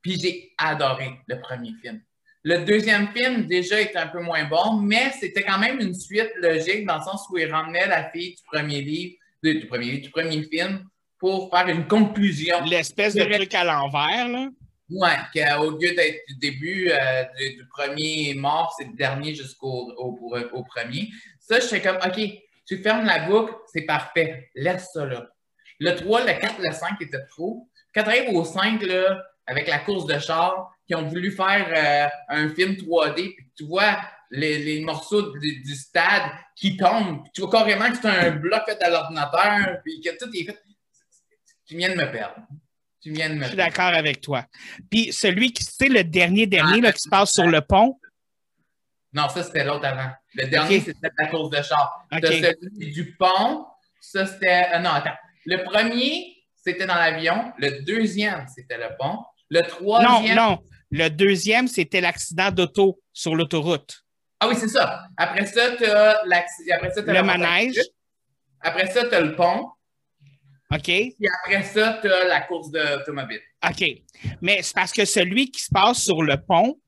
Puis j'ai adoré le premier film. Le deuxième film, déjà, était un peu moins bon, mais c'était quand même une suite logique dans le sens où il ramenait la fille du premier livre, du premier du premier film, pour faire une conclusion. L'espèce de truc à l'envers, là. Ouais, qu'au lieu d'être du début euh, du, du premier mort, c'est le dernier jusqu'au au, au- au premier. Ça, je fais comme, OK, tu fermes la boucle, c'est parfait. Laisse ça là. Le 3, le 4, le 5 était trop. Quand tu arrives au 5, là, avec la course de char, qui ont voulu faire euh, un film 3D, puis tu vois les, les morceaux du, du stade qui tombent, tu vois carrément que c'est un bloc fait à l'ordinateur, puis que tout est fait. Tu viens de me perdre. Tu viens de me Je suis perdre. d'accord avec toi. Puis celui qui, c'est le dernier dernier, là, qui se passe sur le pont? Non, ça, c'était l'autre avant. Le dernier, c'était la course de char. Celui du pont. Ça, c'était. ah non, attends. Le premier, c'était dans l'avion. Le deuxième, c'était le pont. Le Non, troisième. non. Le deuxième, c'était l'accident d'auto sur l'autoroute. Ah oui, c'est ça. Après ça, t'as l'acc- Après ça, t'as Le manège. Après ça, t'as le pont. OK? Puis après ça, t'as la course d'automobile. OK. Mais c'est parce que celui qui se passe sur le pont,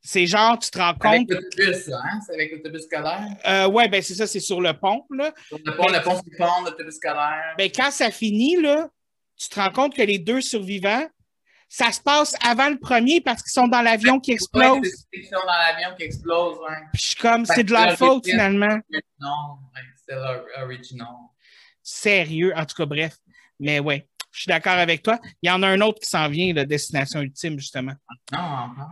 c'est genre, tu te rends Avec compte. l'autobus, hein? C'est avec l'autobus scolaire? Euh, ouais, ben c'est ça, c'est sur le pont. Là. Sur le pont, Mais- le pont, c'est le pont, l'autobus scolaire. Ben, quand ça finit, là, tu te rends compte que les deux survivants, ça se passe avant le premier parce qu'ils sont dans l'avion qui Ouais, explose. c'est c'est ça, dans l'avion qui explose. Ouais. Puis je suis comme, c'est de leur faute finalement. Non, ouais, c'est l'original. Sérieux, en tout cas, bref. Mais ouais, je suis d'accord avec toi. Il y en a un autre qui s'en vient, la Destination Ultime, justement. Non, encore.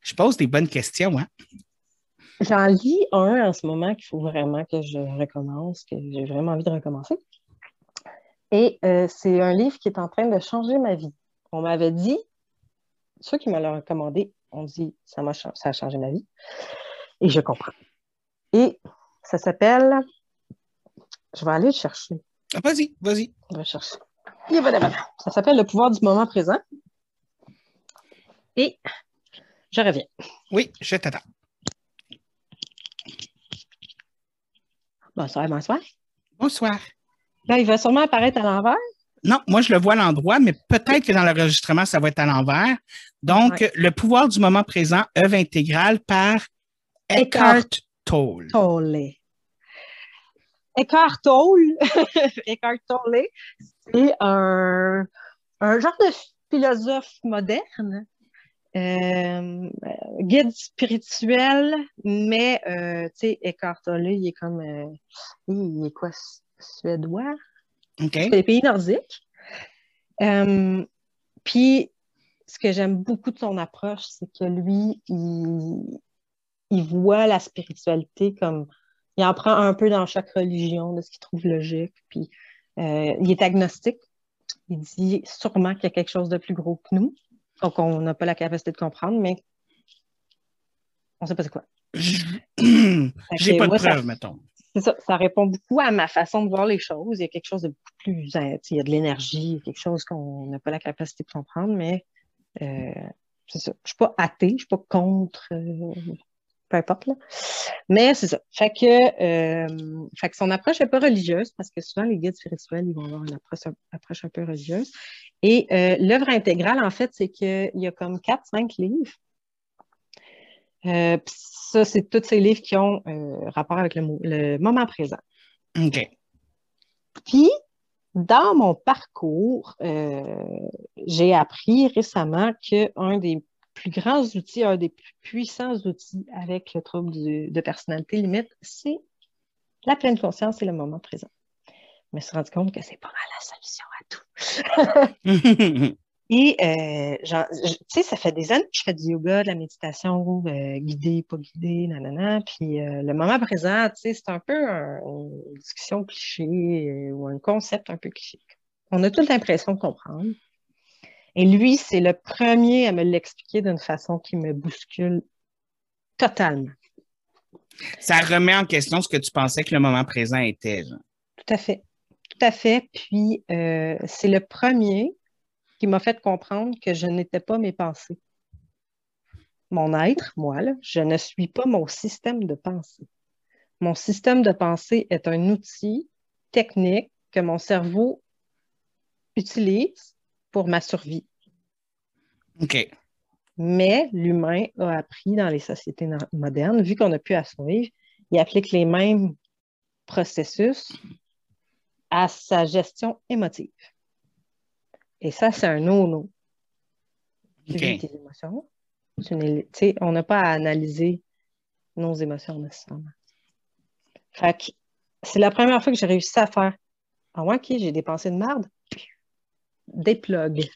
Je pose des bonnes questions, hein? J'en lis un en ce moment qu'il faut vraiment que je recommence, que j'ai vraiment envie de recommencer. Et euh, c'est un livre qui est en train de changer ma vie. On m'avait dit, ceux qui me l'ont recommandé ont dit ça, m'a ça a changé ma vie. Et je comprends. Et ça s'appelle, je vais aller le chercher. Ah, vas-y, vas-y. Je vais chercher. Et voilà, voilà. Ça s'appelle Le pouvoir du moment présent. Et je reviens. Oui, je t'attends. Bonsoir, bonsoir. Bonsoir. Là, il va sûrement apparaître à l'envers? Non, moi, je le vois à l'endroit, mais peut-être que dans l'enregistrement, ça va être à l'envers. Donc, Ouais. Le pouvoir du moment présent, œuvre intégrale par Eckhart Tolle. Tolle. Eckhart Tolle, Eckhart Tolle, C'est un, un genre de philosophe moderne, euh, guide spirituel, mais, euh, tu sais, Eckhart Tolle, il est comme, euh, il est quoi, suédois? OK. C'est les pays nordiques. Euh, puis, ce que j'aime beaucoup de son approche, c'est que lui, il, il voit la spiritualité comme. Il en prend un peu dans chaque religion, de ce qu'il trouve logique. Puis, euh, il est agnostique. Il dit sûrement qu'il y a quelque chose de plus gros que nous. Donc, on n'a pas la capacité de comprendre, mais on ne sait pas c'est quoi. J'ai pas de preuve, mettons. C'est ça, ça répond beaucoup à ma façon de voir les choses. Il y a quelque chose de beaucoup plus. euh, Il y a de l'énergie, il y a quelque chose qu'on n'a pas la capacité de comprendre, mais euh, c'est ça. Je ne suis pas athée, je ne suis pas contre. euh, peu importe, là. Mais c'est ça. Fait que, euh, fait que son approche n'est pas religieuse, parce que souvent, les guides spirituels, ils vont avoir une approche, approche un peu religieuse. Et euh, l'œuvre intégrale, en fait, c'est qu'il y a comme 4-5 livres. Euh, ça, c'est tous ces livres qui ont euh, rapport avec le, mo- le moment présent. OK. Puis, dans mon parcours, euh, j'ai appris récemment qu'un des plus grands outils, un des plus puissants outils avec le trouble du- de personnalité limite, c'est la pleine conscience et le moment présent. Je me suis rendu compte que c'est pas mal la solution à tout. Et, euh, tu sais, ça fait des années que je fais du yoga, de la méditation, euh, guidée, pas guidée, nanana. Puis euh, le moment présent, tu sais, c'est un peu un- une discussion cliché euh, ou un concept un peu cliché. On a toute l'impression de comprendre. Et lui, c'est le premier à me l'expliquer d'une façon qui me bouscule totalement. Ça remet en question ce que tu pensais que le moment présent était. genre. Tout à fait. Tout à fait. Puis, c'est le premier qui m'a fait comprendre que je n'étais pas mes pensées. Mon être, moi, là, je ne suis pas mon système de pensée. Mon système de pensée est un outil technique que mon cerveau utilise pour ma survie. OK. Mais l'humain a appris dans les sociétés modernes, vu qu'on n'a plus à survivre, il applique les mêmes processus à sa gestion émotive. Et ça, c'est un no-no. Tu vis tes émotions. Tu sais, on n'a pas à analyser nos émotions nécessairement. Fait que c'est la première fois que j'ai réussi à faire Ah ouais, ok, j'ai des pensées de merde. Déplug.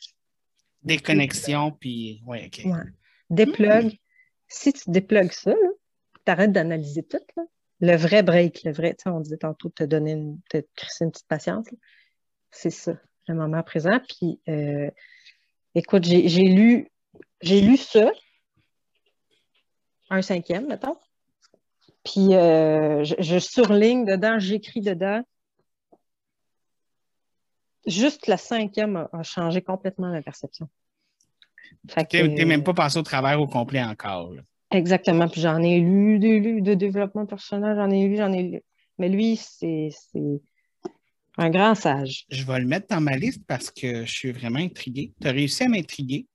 Déconnexion, puis. Ouais, OK. Ouais. Déplug. Si tu déplugues ça, tu arrêtes d'analyser tout. là. Le vrai break, le vrai, tu sais, on disait tantôt de te donner une, te crisser une petite patience. C'est ça, le moment présent. Puis, euh, écoute, j'ai lu, j'ai lu ça, un cinquième, mettons. Puis, euh, je, je surligne dedans, j'écris dedans. Juste la cinquième a, a changé complètement ma perception. Que- t'es même pas passé au travers au complet encore. là. Exactement. Puis j'en ai lu livres de développement personnel, j'en ai lu, j'en ai lu. Mais lui, c'est un grand sage. Je vais le mettre dans ma liste parce que je suis vraiment intrigué. Tu as réussi à m'intriguer?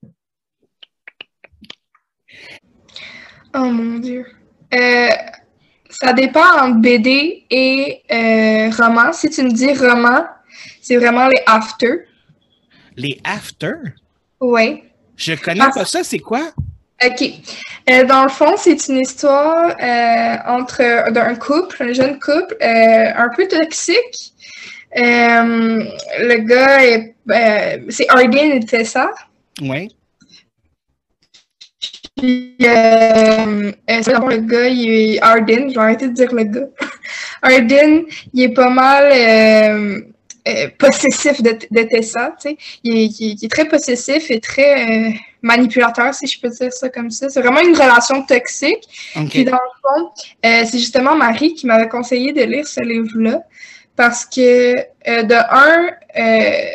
Oh mon Dieu. Euh, ça dépend entre BD et euh, roman. Si tu me dis roman, c'est vraiment les after. Les after. Oui. Je connais pas ça, c'est quoi? OK. Euh, dans le fond, c'est une histoire euh, entre d'un couple, un jeune couple, euh, un peu toxique. Euh, le gars est, euh, c'est Arden et Tessa. Oui. Puis, euh, c'est d'abord le gars, il est Arden, je vais arrêter de dire le gars. Arden, il est pas mal euh, euh, possessif de, de Tessa, tu sais. Il, est- il est- il est très possessif et très manipulateur, si je peux dire ça comme ça. C'est vraiment une relation toxique. OK. Puis dans le fond, c'est justement Marie qui m'avait conseillé de lire ce livre-là parce que euh, de un, euh,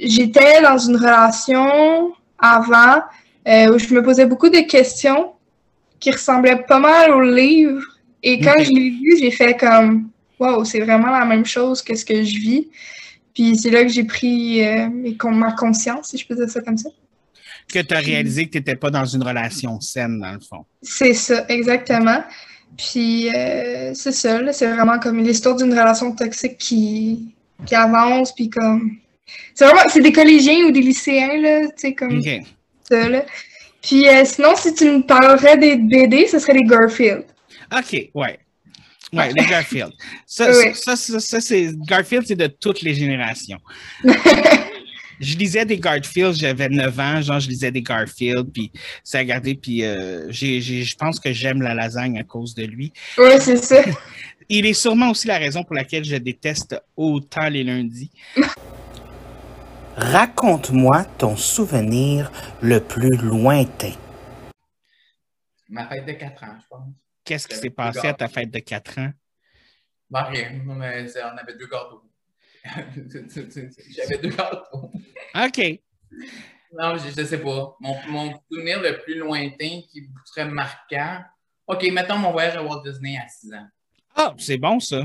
j'étais dans une relation avant euh, où je me posais beaucoup de questions qui ressemblaient pas mal au livre. Et quand je l'ai lu, j'ai fait comme Wow, c'est vraiment la même chose que ce que je vis. Puis c'est là que j'ai pris ma conscience, si je peux dire ça comme ça. Que tu as réalisé que tu n'étais pas dans une relation saine, dans le fond. C'est ça, exactement. Puis euh, c'est ça, là, c'est vraiment comme l'histoire d'une relation toxique qui, qui avance, puis comme C'est vraiment, c'est des collégiens ou des lycéens, là, tu sais, comme ça, là. Puis euh, sinon, si tu me parlerais des BD, ce serait les Garfield. OK, ouais. Ouais, les Garfield. Ça, ça, ça, ça, c'est Garfield, c'est de toutes les générations. je lisais des Garfield, j'avais 9 ans, genre je lisais des Garfield, puis ça a gardé, puis euh, je pense que j'aime la lasagne à cause de lui. Ouais, c'est ça. Il est sûrement aussi la raison pour laquelle je déteste autant les lundis. Raconte-moi ton souvenir le plus lointain. Ma fête de 4 ans, je pense. Qu'est-ce qui s'est passé à ta fête de 4 ans? Bah, rien. On avait deux gâteaux. J'avais deux gâteaux. OK. Non, je, je sais pas. Mon, mon souvenir le plus lointain qui serait marquant. OK, mettons mon voyage à Walt Disney à 6 ans. Ah, c'est bon ça.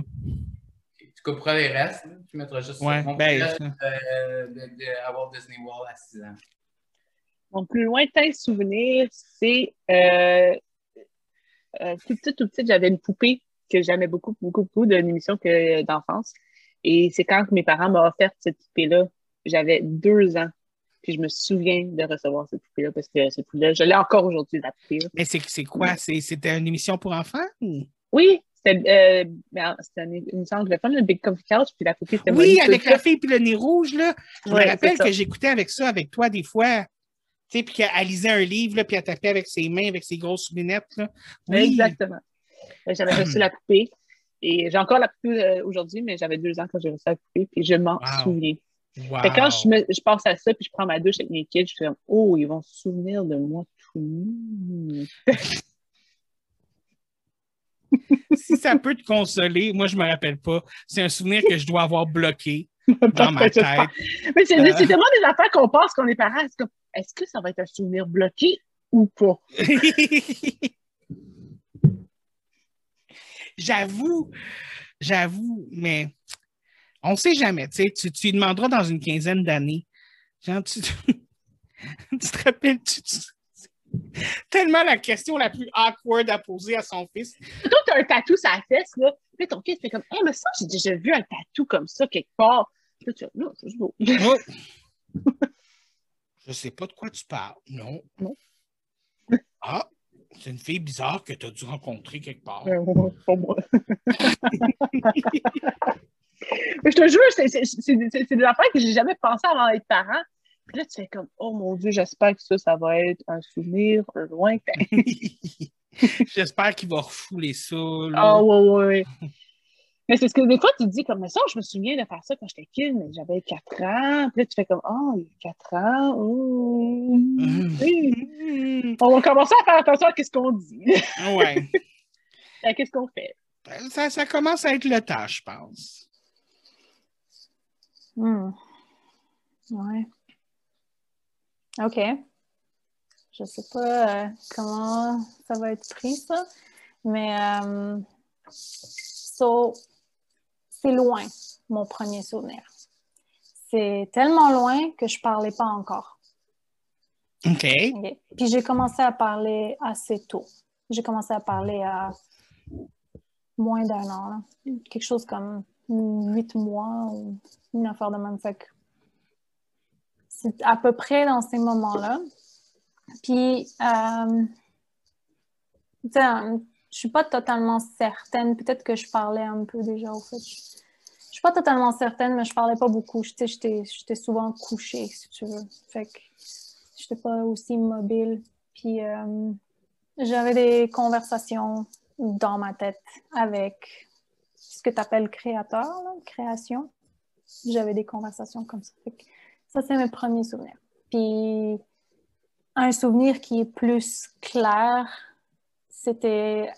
Tu couperas les restes, là. tu mettras juste. Ouais, mon ben, voyage euh, de, de- à Walt Disney World à 6 ans. Mon plus lointain souvenir, c'est euh, euh, tout petit, tout petit, j'avais une poupée que j'aimais beaucoup, beaucoup, beaucoup d'une émission que, d'enfance. Et c'est quand mes parents m'ont offert cette poupée-là, j'avais deux ans. Puis je me souviens de recevoir cette poupée-là parce que cette poupée-là, je l'ai encore aujourd'hui, la poupée-là. Mais c'est, quoi? C'était une émission pour enfants? ou- Oui, c'était euh, ben, une émission anglophone, le Big Coffee Couch, puis la poupée, c'était Oui, avec la fille puis le nez rouge, là. Je Ouais, me rappelle que j'écoutais avec ça avec toi des fois. Tu sais, puis qu'elle lisait un livre, là, puis elle tapait avec ses mains, avec ses grosses lunettes, là. Oui. Exactement. J'avais reçu la poupée. Et j'ai encore la poupée euh, aujourd'hui, mais j'avais deux ans quand j'ai reçu la poupée, puis je m'en Wow. souviens. Wow. Fait quand je, me, je pense à ça, puis je prends ma douche avec mes kids, je fais Oh, ils vont se souvenir de moi tout. Si ça peut te consoler, moi, je me rappelle pas. C'est un souvenir que je dois avoir bloqué dans ma tête. Mais c'est Euh. tellement des affaires qu'on pense qu'on est parents. Est-ce que ça va être un souvenir bloqué ou pas? j'avoue, j'avoue, mais on sait jamais. Tu, tu, tu lui demanderas dans une quinzaine d'années. Genre, tu, tu te rappelles-tu? tu- Tellement la question la plus awkward à poser à son fils? Toi, t'as un tatou sur la fesse, là. Puis ton fils fait comme, hey, mais ça, j'ai déjà vu un tatou comme ça quelque part. Puis là, tu non, c'est beau. Oh. Je sais pas de quoi tu parles. Non. Non. Ah, c'est une fille bizarre que tu as dû rencontrer quelque part. Euh, Pas moi. Mais je te jure, c'est c'est- c'est- c'est- des affaires que j'ai jamais pensé avant d'être parent. Puis là, tu fais comme, oh mon Dieu, j'espère que ça, ça va être un souvenir lointain. J'espère qu'il va refouler ça. Ah, ouais, ouais, ouais. Mais c'est ce que des fois, tu te dis comme ça, je me souviens de faire ça quand j'étais kid, mais j'avais 4 ans. Puis là, tu fais comme, oh, il y a 4 ans. oh, On va commencer à faire attention à ce qu'on dit, ouais. à qu'est-ce qu'on fait. Ça, ça commence à être le temps, je pense. Hmm. Ouais. OK. Je sais pas euh, comment ça va être pris, ça. Mais euh, so, c'est loin, mon premier souvenir. C'est tellement loin que je parlais pas encore. OK. OK. Puis j'ai commencé à parler assez tôt. J'ai commencé à parler à moins d'un an, là. quelque chose comme huit mois ou une affaire de même. C'est à peu près dans ces moments-là. Puis, euh, je suis pas totalement certaine. Peut-être que je parlais un peu déjà, au fait. Je, suis pas totalement certaine, mais je parlais pas beaucoup. J'étais souvent couchée, si tu veux. Fait que j'étais pas aussi mobile. Puis euh, j'avais des conversations dans ma tête avec ce que tu appelles créateur, création. J'avais des conversations comme ça. Ça, c'est mes premiers souvenirs. Puis un souvenir qui est plus clair, c'était,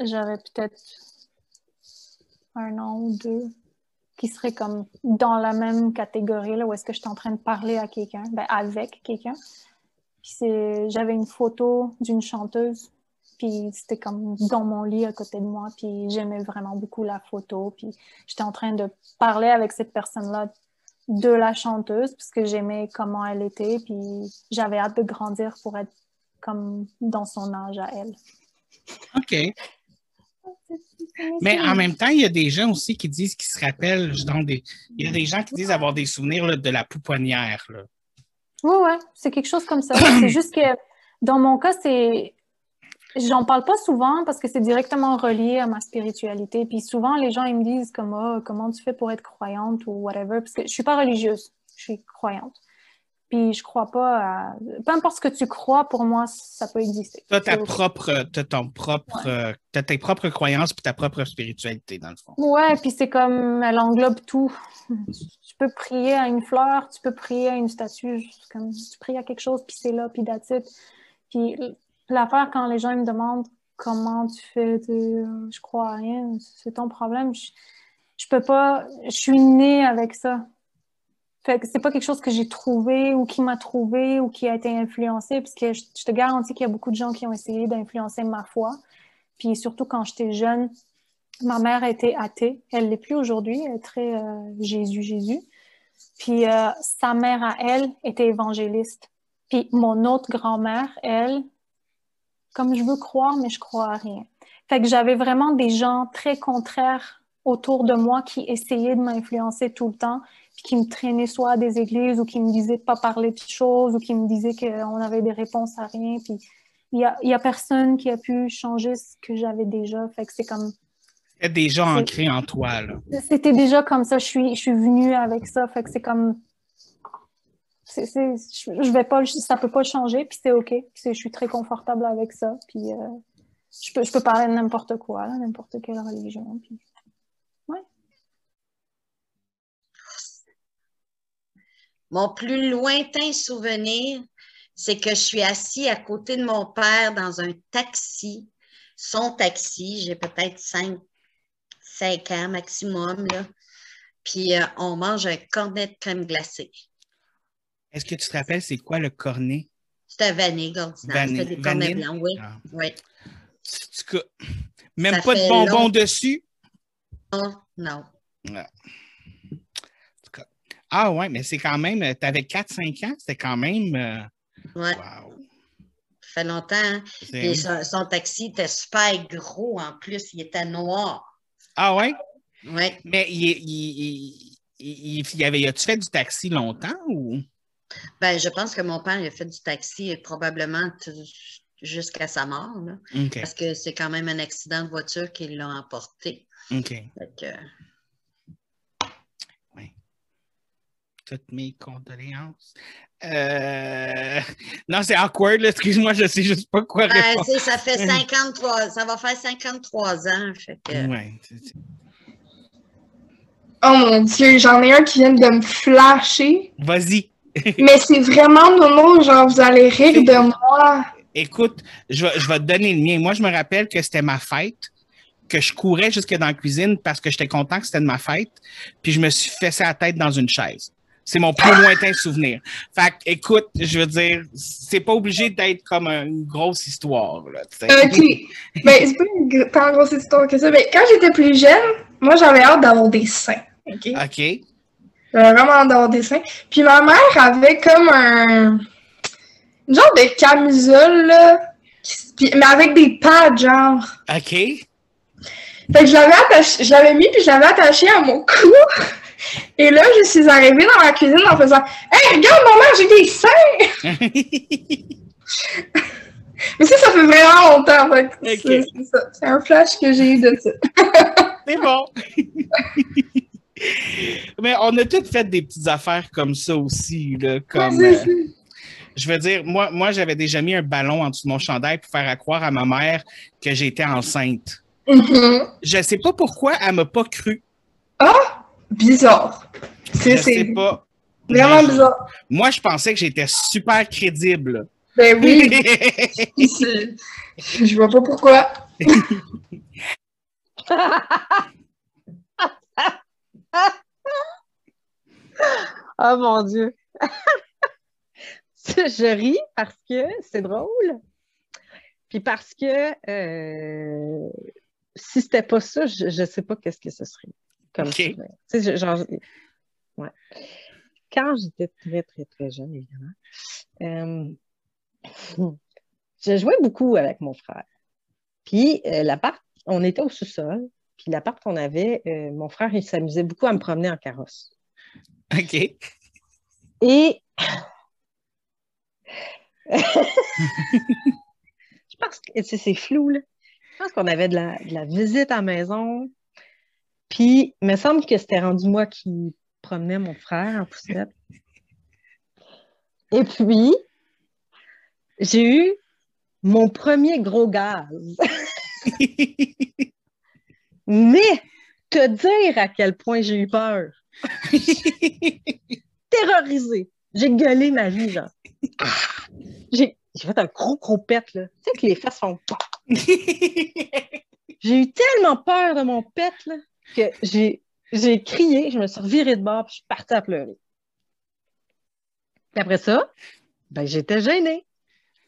j'avais peut-être un an ou deux qui serait comme dans la même catégorie, là, où est-ce que j'étais en train de parler à quelqu'un, ben, avec quelqu'un. Puis j'avais une photo d'une chanteuse, puis c'était comme dans mon lit à côté de moi, puis j'aimais vraiment beaucoup la photo, puis j'étais en train de parler avec cette personne-là de la chanteuse, parce que j'aimais comment elle était, puis j'avais hâte de grandir pour être comme dans son âge à elle. OK. Mais en même temps, il y a des gens aussi qui disent qu'ils se rappellent, dans des... il y a des gens qui disent avoir des souvenirs là, de la pouponnière. Là. Oui, oui, c'est quelque chose comme ça. c'est juste que dans mon cas, c'est. J'en parle pas souvent parce que c'est directement relié à ma spiritualité. Puis souvent, les gens, ils me disent comme, Ah, comment tu fais pour être croyante ou whatever? Parce que je suis pas religieuse, je suis croyante. Puis je crois pas à... Peu importe ce que tu crois, pour moi, ça peut exister. Tu as ta propre, ton propre, euh, tes propres croyances puis ta propre spiritualité, dans le fond. Ouais, puis c'est comme, elle englobe tout. Tu peux prier à une fleur, tu peux prier à une statue, comme, tu pries à quelque chose, puis c'est là, puis it. Puis l'affaire, quand les gens me demandent comment tu fais, de... je crois à rien, c'est ton problème. Je, je peux pas, je suis née avec ça. Fait que c'est pas quelque chose que j'ai trouvé ou qui m'a trouvé ou qui a été influencé, parce que je, te garantis qu'il y a beaucoup de gens qui ont essayé d'influencer ma foi. Puis surtout quand j'étais jeune, ma mère était athée. Elle l'est plus aujourd'hui. Elle est très euh, Jésus, Jésus. Puis euh, sa mère à elle était évangéliste. Puis mon autre grand-mère, elle, comme je veux croire, mais je crois à rien. Fait que j'avais vraiment des gens très contraires autour de moi qui essayaient de m'influencer tout le temps qui me traînait soit à des églises ou qui me disaient de pas parler de choses ou qui me disaient qu'on avait des réponses à rien. Puis il y a, y a, personne qui a pu changer ce que j'avais déjà. Fait que c'est comme. C'était déjà ancré en toi, là. C'était déjà comme ça. Je suis, je suis venue avec ça. Fait que c'est comme. c'est je vais pas, ça peut pas changer, puis c'est OK. Je suis très confortable avec ça. Puis euh, je, peux, je peux parler de n'importe quoi, n'importe quelle religion. Puis... Mon plus lointain souvenir, c'est que je suis assis à côté de mon père dans un taxi, son taxi, j'ai peut-être 5, 5 ans maximum, là. Puis euh, on mange un cornet de crème glacée. Est-ce que tu te rappelles, c'est quoi le cornet? C'était vanille ordinaire. C'était des cornets blancs, oui. Ah. oui. Même pas de bonbons dessus? Non, non. Ah. Ah ouais, mais c'est quand même, tu avais 4-5 ans, c'était quand même. Euh... Ouais. Wow. Ça fait longtemps. Hein. son, son, taxi était super gros en plus, il était noir. Ah ouais? Oui. Mais il, il, il, il, avait, tu fait du taxi longtemps ou? Ben, je pense que mon père il a fait du taxi probablement jusqu'à sa mort. Là, Parce que c'est quand même un accident de voiture qui l'a emporté. OK. Toutes mes condoléances. Euh... Non, c'est awkward, excuse-moi, je sais juste pas quoi ben, répondre. Ça fait 53, ça va faire 53 ans. Fait que... Ouais, oh mon Dieu, j'en ai un qui vient de me flasher. Vas-y. Mais c'est vraiment non, genre vous allez rire de moi. Écoute, je vais, je vais te donner le mien. Moi, je me rappelle que c'était ma fête que je courais jusque dans la cuisine parce que j'étais content que c'était de ma fête, puis je me suis fessé la tête dans une chaise. C'est mon plus lointain souvenir. Fait que, écoute, je veux dire, c'est pas obligé d'être comme une grosse histoire. Là, OK. ben, c'est pas une tant grosse histoire que ça. Mais quand j'étais plus jeune, moi, j'avais hâte d'avoir des seins. OK? OK. J'avais vraiment hâte d'avoir des seins. Puis ma mère avait comme un. Une genre de camisole, là. mais avec des pads, genre. OK. Fait que je l'avais attaché, je l'avais mis puis je l'avais attaché à mon cou. Et là, je suis arrivée dans la cuisine en faisant Hey, regarde, maman, j'ai des seins! Mais ça, ça fait vraiment longtemps. C'est un flash que j'ai eu de ça. c'est bon. Mais on a toutes fait des petites affaires comme ça aussi. Là, comme, euh, je veux dire, moi, moi j'avais déjà mis un ballon en dessous de mon chandail pour faire croire à ma mère que j'étais enceinte. Mm-hmm. Je ne sais pas pourquoi elle ne m'a pas cru. Ah! Bizarre. Je sais pas. Vraiment bizarre. Moi, je pensais que j'étais super crédible. Ben oui. je vois pas pourquoi. oh mon Dieu. je ris parce que c'est drôle. Puis parce que euh, si c'était pas ça, je ne sais pas qu'est-ce que ce serait. Comme genre, ouais. Quand j'étais très, très, très jeune, évidemment, euh, je jouais beaucoup avec mon frère. Puis, euh, la part, on était au sous-sol, Puis l'appart qu'on avait, euh, mon frère, il s'amusait beaucoup à me promener en carrosse. OK. Et je pense que c'est c'est flou, là. Je pense qu'on avait de la, de la visite à la maison. Puis, il me semble que c'était rendu moi qui promenais mon frère en poussette. Et puis, j'ai eu mon premier gros gaz. Mais te dire à quel point j'ai eu peur. Terrorisée. J'ai gueulé ma vie, genre. J'ai fait un gros gros pet, là. Tu sais que les fesses font pas. J'ai eu tellement peur de mon pet, là, que j'ai j'ai crié, je me suis revirée de bord, puis je suis partie à pleurer. Puis après ça, ben, j'étais gênée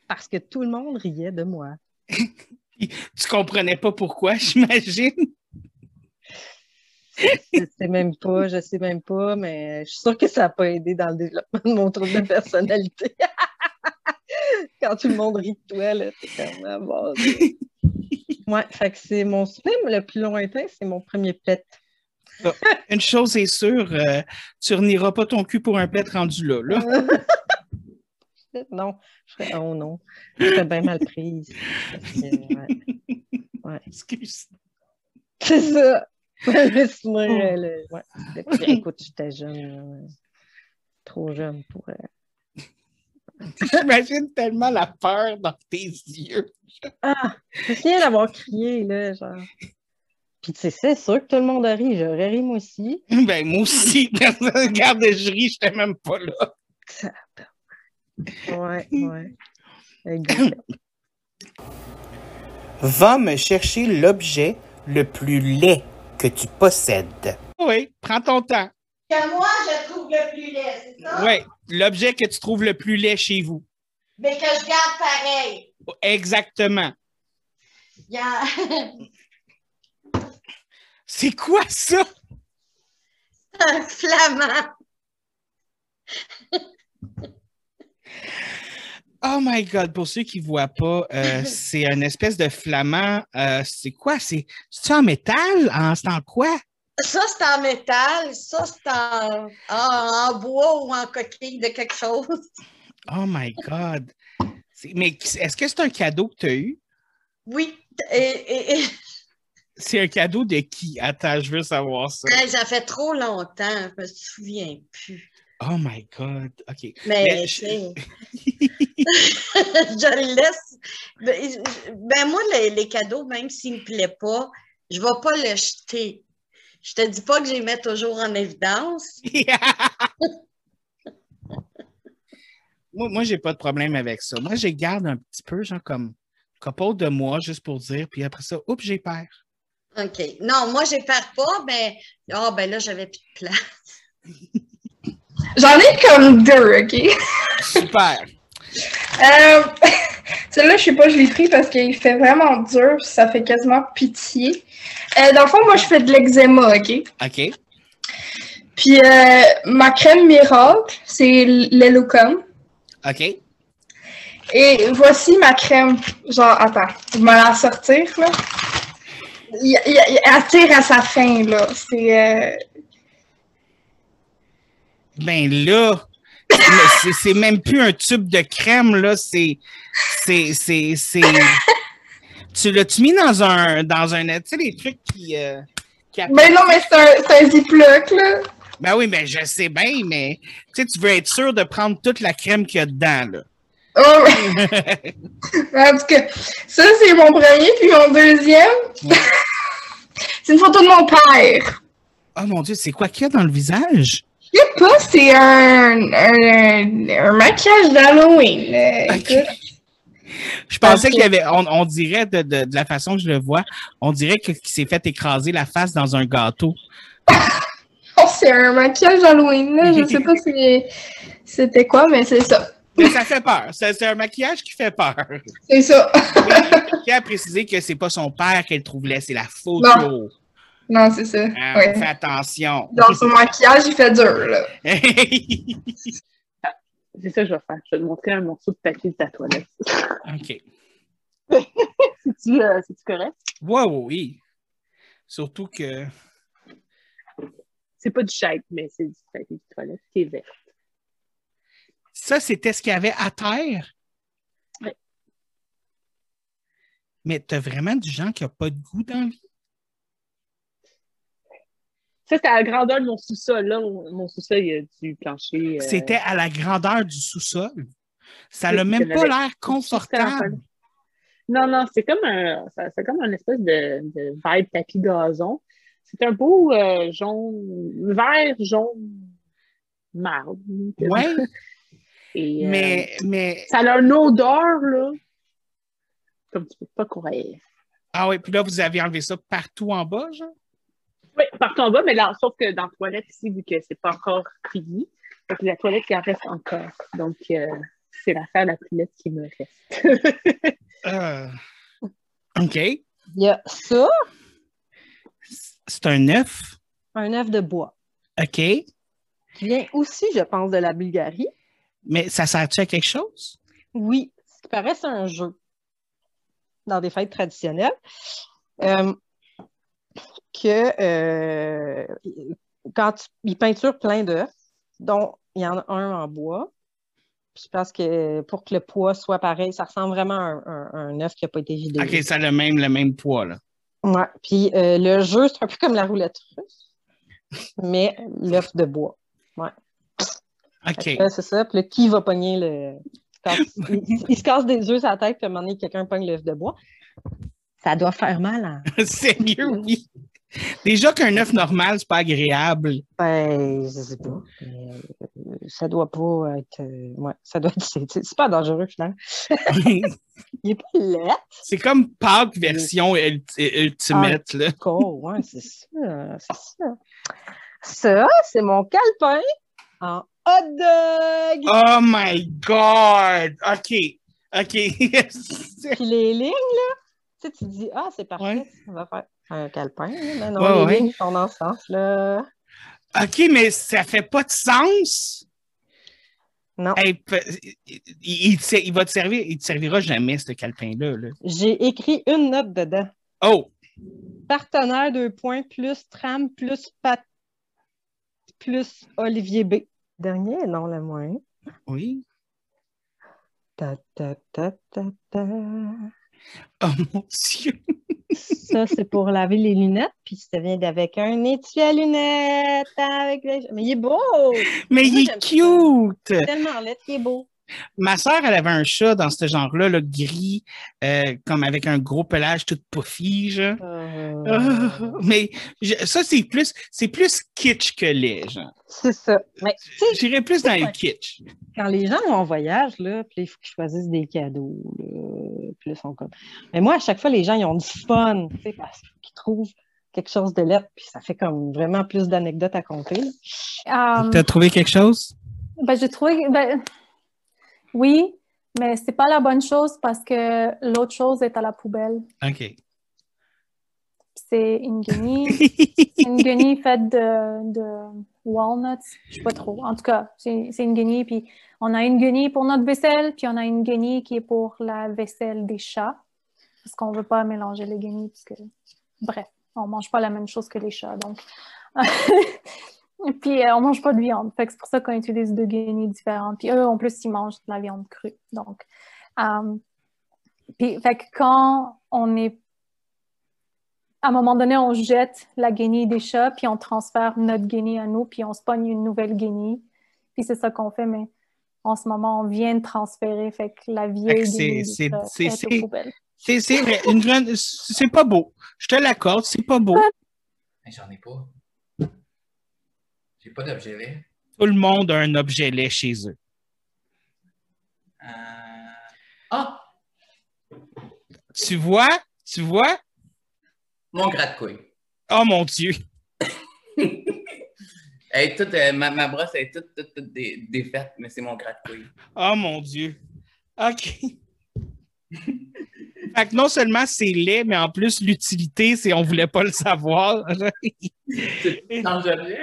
parce que tout le monde riait de moi. tu comprenais pas pourquoi, j'imagine. Je sais même pas, je sais même pas, mais je suis sûre que ça n'a pas aidé dans le développement de mon trouble de personnalité. Quand tout le monde rit de toi, là, t'es comme ah, Ouais, fait que c'est mon souvenir le plus lointain, c'est mon premier pet. Une chose est sûre, euh, tu renieras pas ton cul pour un pet rendu là. là. non, je serais, oh non, je serais bien mal prise. Ouais. Ouais. Excuse. C'est ça. Euh, le- ouais. Puis, écoute, j'étais jeune, trop jeune pour. J'imagine tellement la peur dans tes yeux. Ah, je d'avoir crié, là, genre. Puis, tu sais, c'est sûr que tout le monde a ri. J'aurais ri, moi aussi. Ben, moi aussi. Regarde, je ris, j'étais même pas là. Ouais, ouais. Va me chercher l'objet le plus laid que tu possèdes. Oui, prends ton temps. Que moi, je trouve le plus laid, c'est ça? Oui, l'objet que tu trouves le plus laid chez vous. Mais que je garde pareil. Exactement. Il y a... C'est quoi ça? un flamand. Oh my God, pour ceux qui ne voient pas, euh, c'est une espèce de flamand. euh, c'est quoi? C'est c'est en métal? En, c'est en quoi? Ça, c'est en métal. Ça, c'est en, en, en bois ou en coquille de quelque chose. Oh my God. Mais est-ce que c'est un cadeau que tu as eu? Oui. Et, et- et- C'est un cadeau de qui? Attends, je veux savoir ça. Ça fait trop longtemps. Je me souviens plus. Oh my God. OK. Mais, je- je le laisse. Ben, ben, moi, les, les cadeaux, même s'ils ne me plaisent pas, je ne vais pas le jeter. Je te dis pas que je les mets toujours en évidence. moi, moi j'ai pas de problème avec ça. Moi, je les garde un petit peu, genre comme couple de mois, juste pour dire, puis après ça, oups, j'ai peur. OK. Non, moi, je ne perds pas, mais ah ben là, j'avais plus de place. J'en ai comme deux, OK? Super. Euh, Celui-là, je sais pas, je l'ai pris parce qu'il fait vraiment dur, ça fait quasiment pitié. Euh, dans le fond, moi, je fais de l'eczéma, OK? OK. Puis euh, ma crème miracle, c'est l'Elucom. OK. Et voici ma crème. Genre, attends, je vais la sortir, là. Il, il- il- elle tire à sa fin, là. C'est... euh, Ben là, c'est- c'est même plus un tube de crème, là. C'est. C'est. C'est. Tu l'as-tu mis dans un. Dans un. Tu sais, les trucs qui. euh, qui Ben non, mais c'est un, un Ziploc, là. Ben oui, ben je sais bien, mais tu sais, tu veux être sûr de prendre toute la crème qu'il y a dedans, là. Oh, mais- en tout cas, ça, c'est mon premier. Puis mon deuxième, c'est une photo de mon père. oh mon Dieu, c'est quoi qu'il y a dans le visage? Je sais pas, c'est un, un, un maquillage d'Halloween. Je pensais qu'il y avait, on, on dirait de, de- de la façon que je le vois, on dirait qu'il s'est fait écraser la face dans un gâteau. oh, c'est un maquillage d'Halloween. là. Je sais pas si c'était quoi, mais c'est ça. Mais ça fait peur. C'est un maquillage qui fait peur. C'est ça. Tiens à préciser que c'est pas son père qu'elle trouve laid, c'est la photo. non, c'est ça. Ouais. Fais attention. Dans son maquillage, il fait dur, là. C'est ça que je vais faire. Je vais te montrer un morceau de papier de ta toilette. OK. C'est-tu euh, correct? Wow, oui. Surtout que. C'est pas du shake, mais c'est du papier de toilette qui est vert. Ça, c'était ce qu'il y avait à terre? Oui. Mais t'as vraiment du gens qui n'ont pas de goût dans la vie? Ça, c'était à la grandeur de mon sous-sol. Là, mon sous-sol, il y a du plancher. euh, C'était à la grandeur du sous-sol. Ça Oui, n'a même pas l'air confortable. Non, non, c'est comme un, c'est comme un espèce de, de vibe tapis gazon. C'est un beau euh, jaune, vert, jaune, marde. Et, euh, mais, mais. ça a une odeur, là, comme tu peux pas croire. Ah oui, puis là, vous avez enlevé ça partout en bas, genre? Oui, partout en bas, mais là, sauf que dans la toilette ici, vu que c'est pas encore fini, donc la toilette, il en reste encore. Donc, euh, c'est l'affaire la plus nette qui me reste. Euh, OK. Il y a ça, C'est un œuf. un œuf de bois, OK. qui vient aussi, je pense, de la Bulgarie. Mais ça sert-tu à quelque chose? Oui, ce qui paraît, c'est un jeu dans des fêtes traditionnelles. Euh, que euh, quand tu, ils peinturent plein d'œufs, dont il y en a un en bois. Puis je pense que pour que le poids soit pareil, ça ressemble vraiment à un, un- un œuf qui n'a pas été vidé. OK, ça a le même, le même poids, là. Ouais. Puis euh, le jeu, c'est un peu comme la roulette russe, mais l'œuf de bois. OK. Que là, c'est ça. Puis là, qui va pogner le. il, il- il se casse des œufs sur la tête, puis à un moment donné, quelqu'un pogne l'œuf de bois. Ça doit faire mal. Hein? Sérieux, oui. Déjà qu'un œuf normal, c'est pas agréable. Ben, je sais pas. Mais, euh, ça doit pas être. euh, ouais, ça doit être. C'est pas dangereux, finalement. Il est pas laid. c'est comme Pâques version ulti- ultimate, là. Oh, ouais, c'est ça. C'est ça. Ça, c'est mon calepin en hot dog. Oh my God! OK. OK. Puis les lignes, là, tu sais, tu dis, ah, c'est parfait, Ouais. on va faire un calepin. Mais non, Ouais, les ouais. lignes sont dans ce sens-là. OK, mais ça fait pas de sens? Non. Hey, il, il va te servir, il te servira jamais, ce calepin-là. là. J'ai écrit une note dedans. Oh! Partenaire, deux points, plus tram, plus pat, plus Olivier B. Dernier, non, le moins. Oui. Ta, ta, ta, ta, ta. Oh mon Dieu! Ça, c'est pour laver les lunettes, puis ça vient avec un étui à lunettes. Avec les- Mais il est beau! Mais il est cute! Tellement laid, il est beau. Ma soeur, elle avait un chat dans ce genre-là, là, gris, euh, comme avec un gros pelage tout puffy, genre. Euh, Ah, mais je- ça, c'est plus, c'est plus kitsch que laid, genre. C'est ça. Mais J'irais plus dans le kitsch. quand les gens vont en voyage, là, puis il faut qu'ils choisissent des cadeaux. Là, puis là, ils sont comme... Mais moi, à chaque fois, les gens, ils ont du fun, tu sais, parce qu'ils trouvent quelque chose de lettre, puis ça fait comme vraiment plus d'anecdotes à compter. là. Euh, T'as trouvé quelque chose? ben, j'ai trouvé. Ben, oui, mais c'est pas la bonne chose parce que l'autre chose est à la poubelle. OK. C'est une guenille. une guenille faite de, de walnuts. Je sais pas trop. En tout cas, c'est une guenille. Puis on a une guenille pour notre vaisselle, puis on a une guenille qui est pour la vaisselle des chats. Parce qu'on veut pas mélanger les guenilles. Parce que, bref, on mange pas la même chose que les chats. Donc. Puis, euh, on mange pas de viande. Fait c'est pour ça qu'on utilise deux guenilles différentes. Puis eux, en plus, ils mangent de la viande crue. Donc, euh, puis, fait que quand on est à un moment donné, on jette la guenille des chats, puis on transfère notre guenille à nous, puis on se pogne une nouvelle guenille. Puis c'est ça qu'on fait, mais en ce moment, on vient de transférer, fait que la Fait vieille que c'est- guenille c'est- c'est- vrai. Une c'est pas beau. Je te l'accorde, c'est pas beau. Mais J'en ai pas. J'ai pas d'objet laid. Tout le monde a un objet laid chez eux. Euh... Ah! Tu vois? Tu vois? Mon gratte-couille. Oh mon Dieu! Elle est toute, euh, ma, ma brosse elle est toute, toute, toute dé- défaite, mais c'est mon gratte-couille. Oh mon Dieu! OK. fait que non seulement c'est laid, mais en plus, l'utilité, c'est on voulait pas le savoir. Dans l'objet?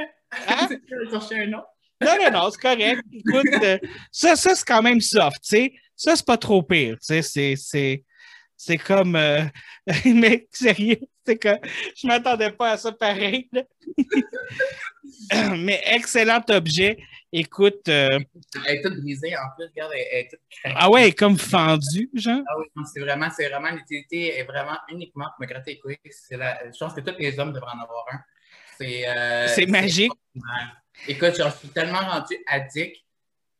Hein? Un nom? Non, non, non, c'est correct. Écoute, euh, ça, ça c'est quand même soft, tu sais. Ça, c'est pas trop pire, tu sais. C'est, c'est, comme. euh, mais sérieux, c'est que je m'attendais pas à ça pareil. mais excellent objet. Écoute, euh, Elle est toute brisée en plus, regarde, elle, est toute craquée. ah ouais, comme fendu, genre. Ah oui, c'est vraiment, c'est vraiment, l'utilité est vraiment uniquement pour me gratter les couilles. La, je pense que tous les hommes devraient en avoir un. C'est, euh, C'est magique. Écoute, j'en suis tellement rendu addict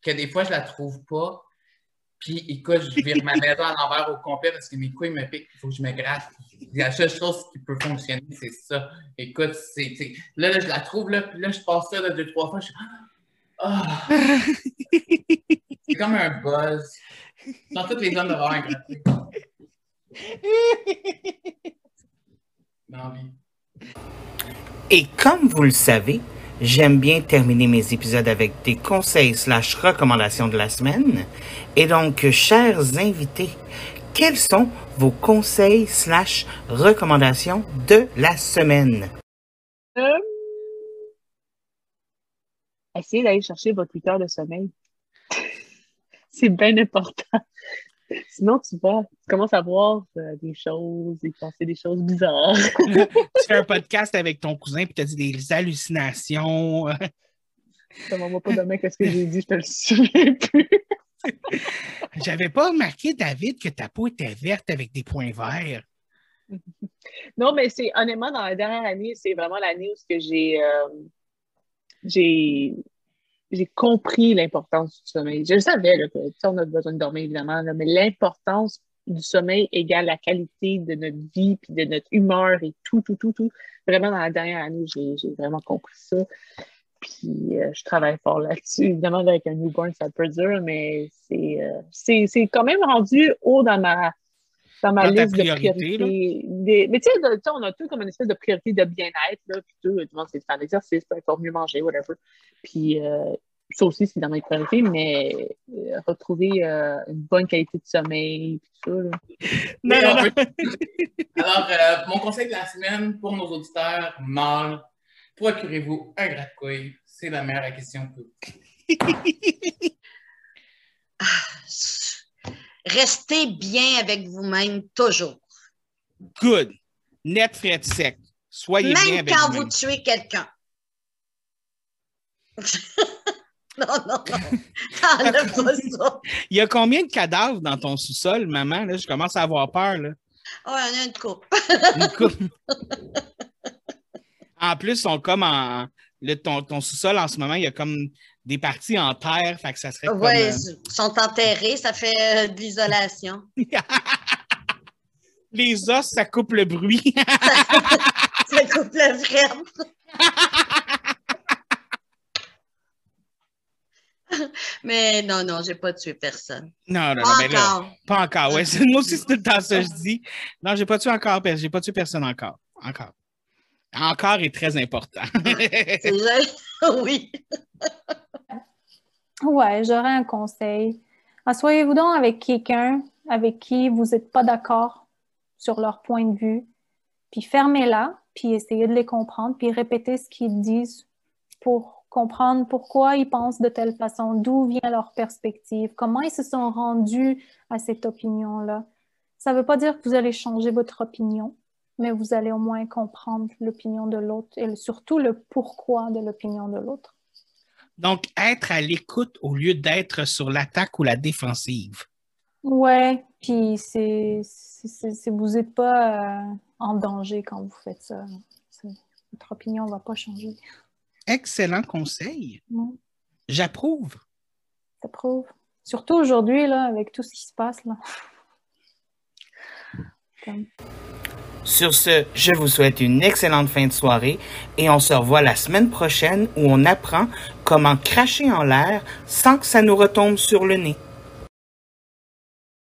que des fois, je la trouve pas. Puis, écoute, je vire ma maison à l'envers au complet parce que mes couilles me piquent. Il faut que je me gratte. La seule chose qui peut fonctionner, c'est ça. Écoute, c'est, là, là, je la trouve, là, puis là, je passe ça deux, trois fois. Je suis. Ah! c'est comme un buzz. Dans tous les un gratté. Non, oui. Et comme vous le savez, j'aime bien terminer mes épisodes avec des conseils slash recommandations de la semaine. Et donc, chers invités, quels sont vos conseils slash recommandations de la semaine? Euh, essayez d'aller chercher votre 8 heures de sommeil. C'est bien important. Sinon, tu vas, tu commences à voir euh, des choses et penser des choses bizarres. tu fais un podcast avec ton cousin puis tu as dit des hallucinations. Ça m'en va pas demain qu'est-ce que j'ai dit, je te le souviens plus. J'avais pas remarqué, David, que ta peau était verte avec des points verts. Non, mais c'est honnêtement, dans la dernière année, c'est vraiment l'année où ce que j'ai euh, j'ai j'ai compris l'importance du sommeil. Je savais là, que on a besoin de dormir, évidemment, mais l'importance du sommeil égale la qualité de notre vie, puis de notre humeur et tout, tout, tout, tout. Vraiment, dans la dernière année, j'ai vraiment compris ça. Puis euh, je travaille fort là-dessus. Évidemment, avec un newborn, ça peut dur, mais euh, c'est quand même rendu haut dans ma dans ma Dans liste de priorité, priorités. Des- mais tu sais, on a tout comme une espèce de priorité de bien-être, là, puis tout, tout le monde, c'est de faire l'exercice, importe, mieux manger, whatever. Puis euh, ça aussi, c'est dans mes priorités, mais euh, retrouver euh, une bonne qualité de sommeil, puis tout ça, là. Non, non, non. Alors, euh, mon conseil de la semaine pour nos auditeurs mâles, procurez-vous un gratte-couille. C'est la meilleure question que Restez bien avec vous-même toujours. Good. Net, frais de sec. Soyez bien Même quand vous tuez quelqu'un. non, non, non. Pas ça. Il y a combien de cadavres dans ton sous-sol, maman? Là, je commence à avoir peur. Là. Oh, il y en a une coupe. Une coupe. en plus, ils sont comme en. Le- ton, ton sous-sol en ce moment, il y a comme des parties en terre, fait que ça serait. Oui, euh, ils sont enterrés, ça fait euh, de l'isolation. les os, ça coupe le bruit. Ça coupe le frère. Mais non, non, j'ai pas tué personne. non, non, non, Pas là, encore. pas encore. Ouais, c'est- moi aussi, c'est tout le temps ça que je dis. Non, j'ai pas tué encore, j'ai pas tué personne encore. Encore. Encore est très important. C'est vrai. oui. Ouais, j'aurais un conseil. Asseyez-vous donc avec quelqu'un avec qui vous n'êtes pas d'accord sur leur point de vue, puis fermez-la, puis essayez de les comprendre, puis répétez ce qu'ils disent pour comprendre pourquoi ils pensent de telle façon, d'où vient leur perspective, comment ils se sont rendus à cette opinion-là. Ça ne veut pas dire que vous allez changer votre opinion, mais vous allez au moins comprendre l'opinion de l'autre et surtout le pourquoi de l'opinion de l'autre. Donc, être à l'écoute au lieu d'être sur l'attaque ou la défensive. Ouais, puis c'est, vous n'êtes pas euh, en danger quand vous faites ça. Votre opinion ne va pas changer. Excellent conseil. J'approuve. ça prouve. Surtout aujourd'hui, là, avec tout ce qui se passe, là. Sur ce, je vous souhaite une excellente fin de soirée et on se revoit la semaine prochaine où on apprend comment cracher en l'air sans que ça nous retombe sur le nez.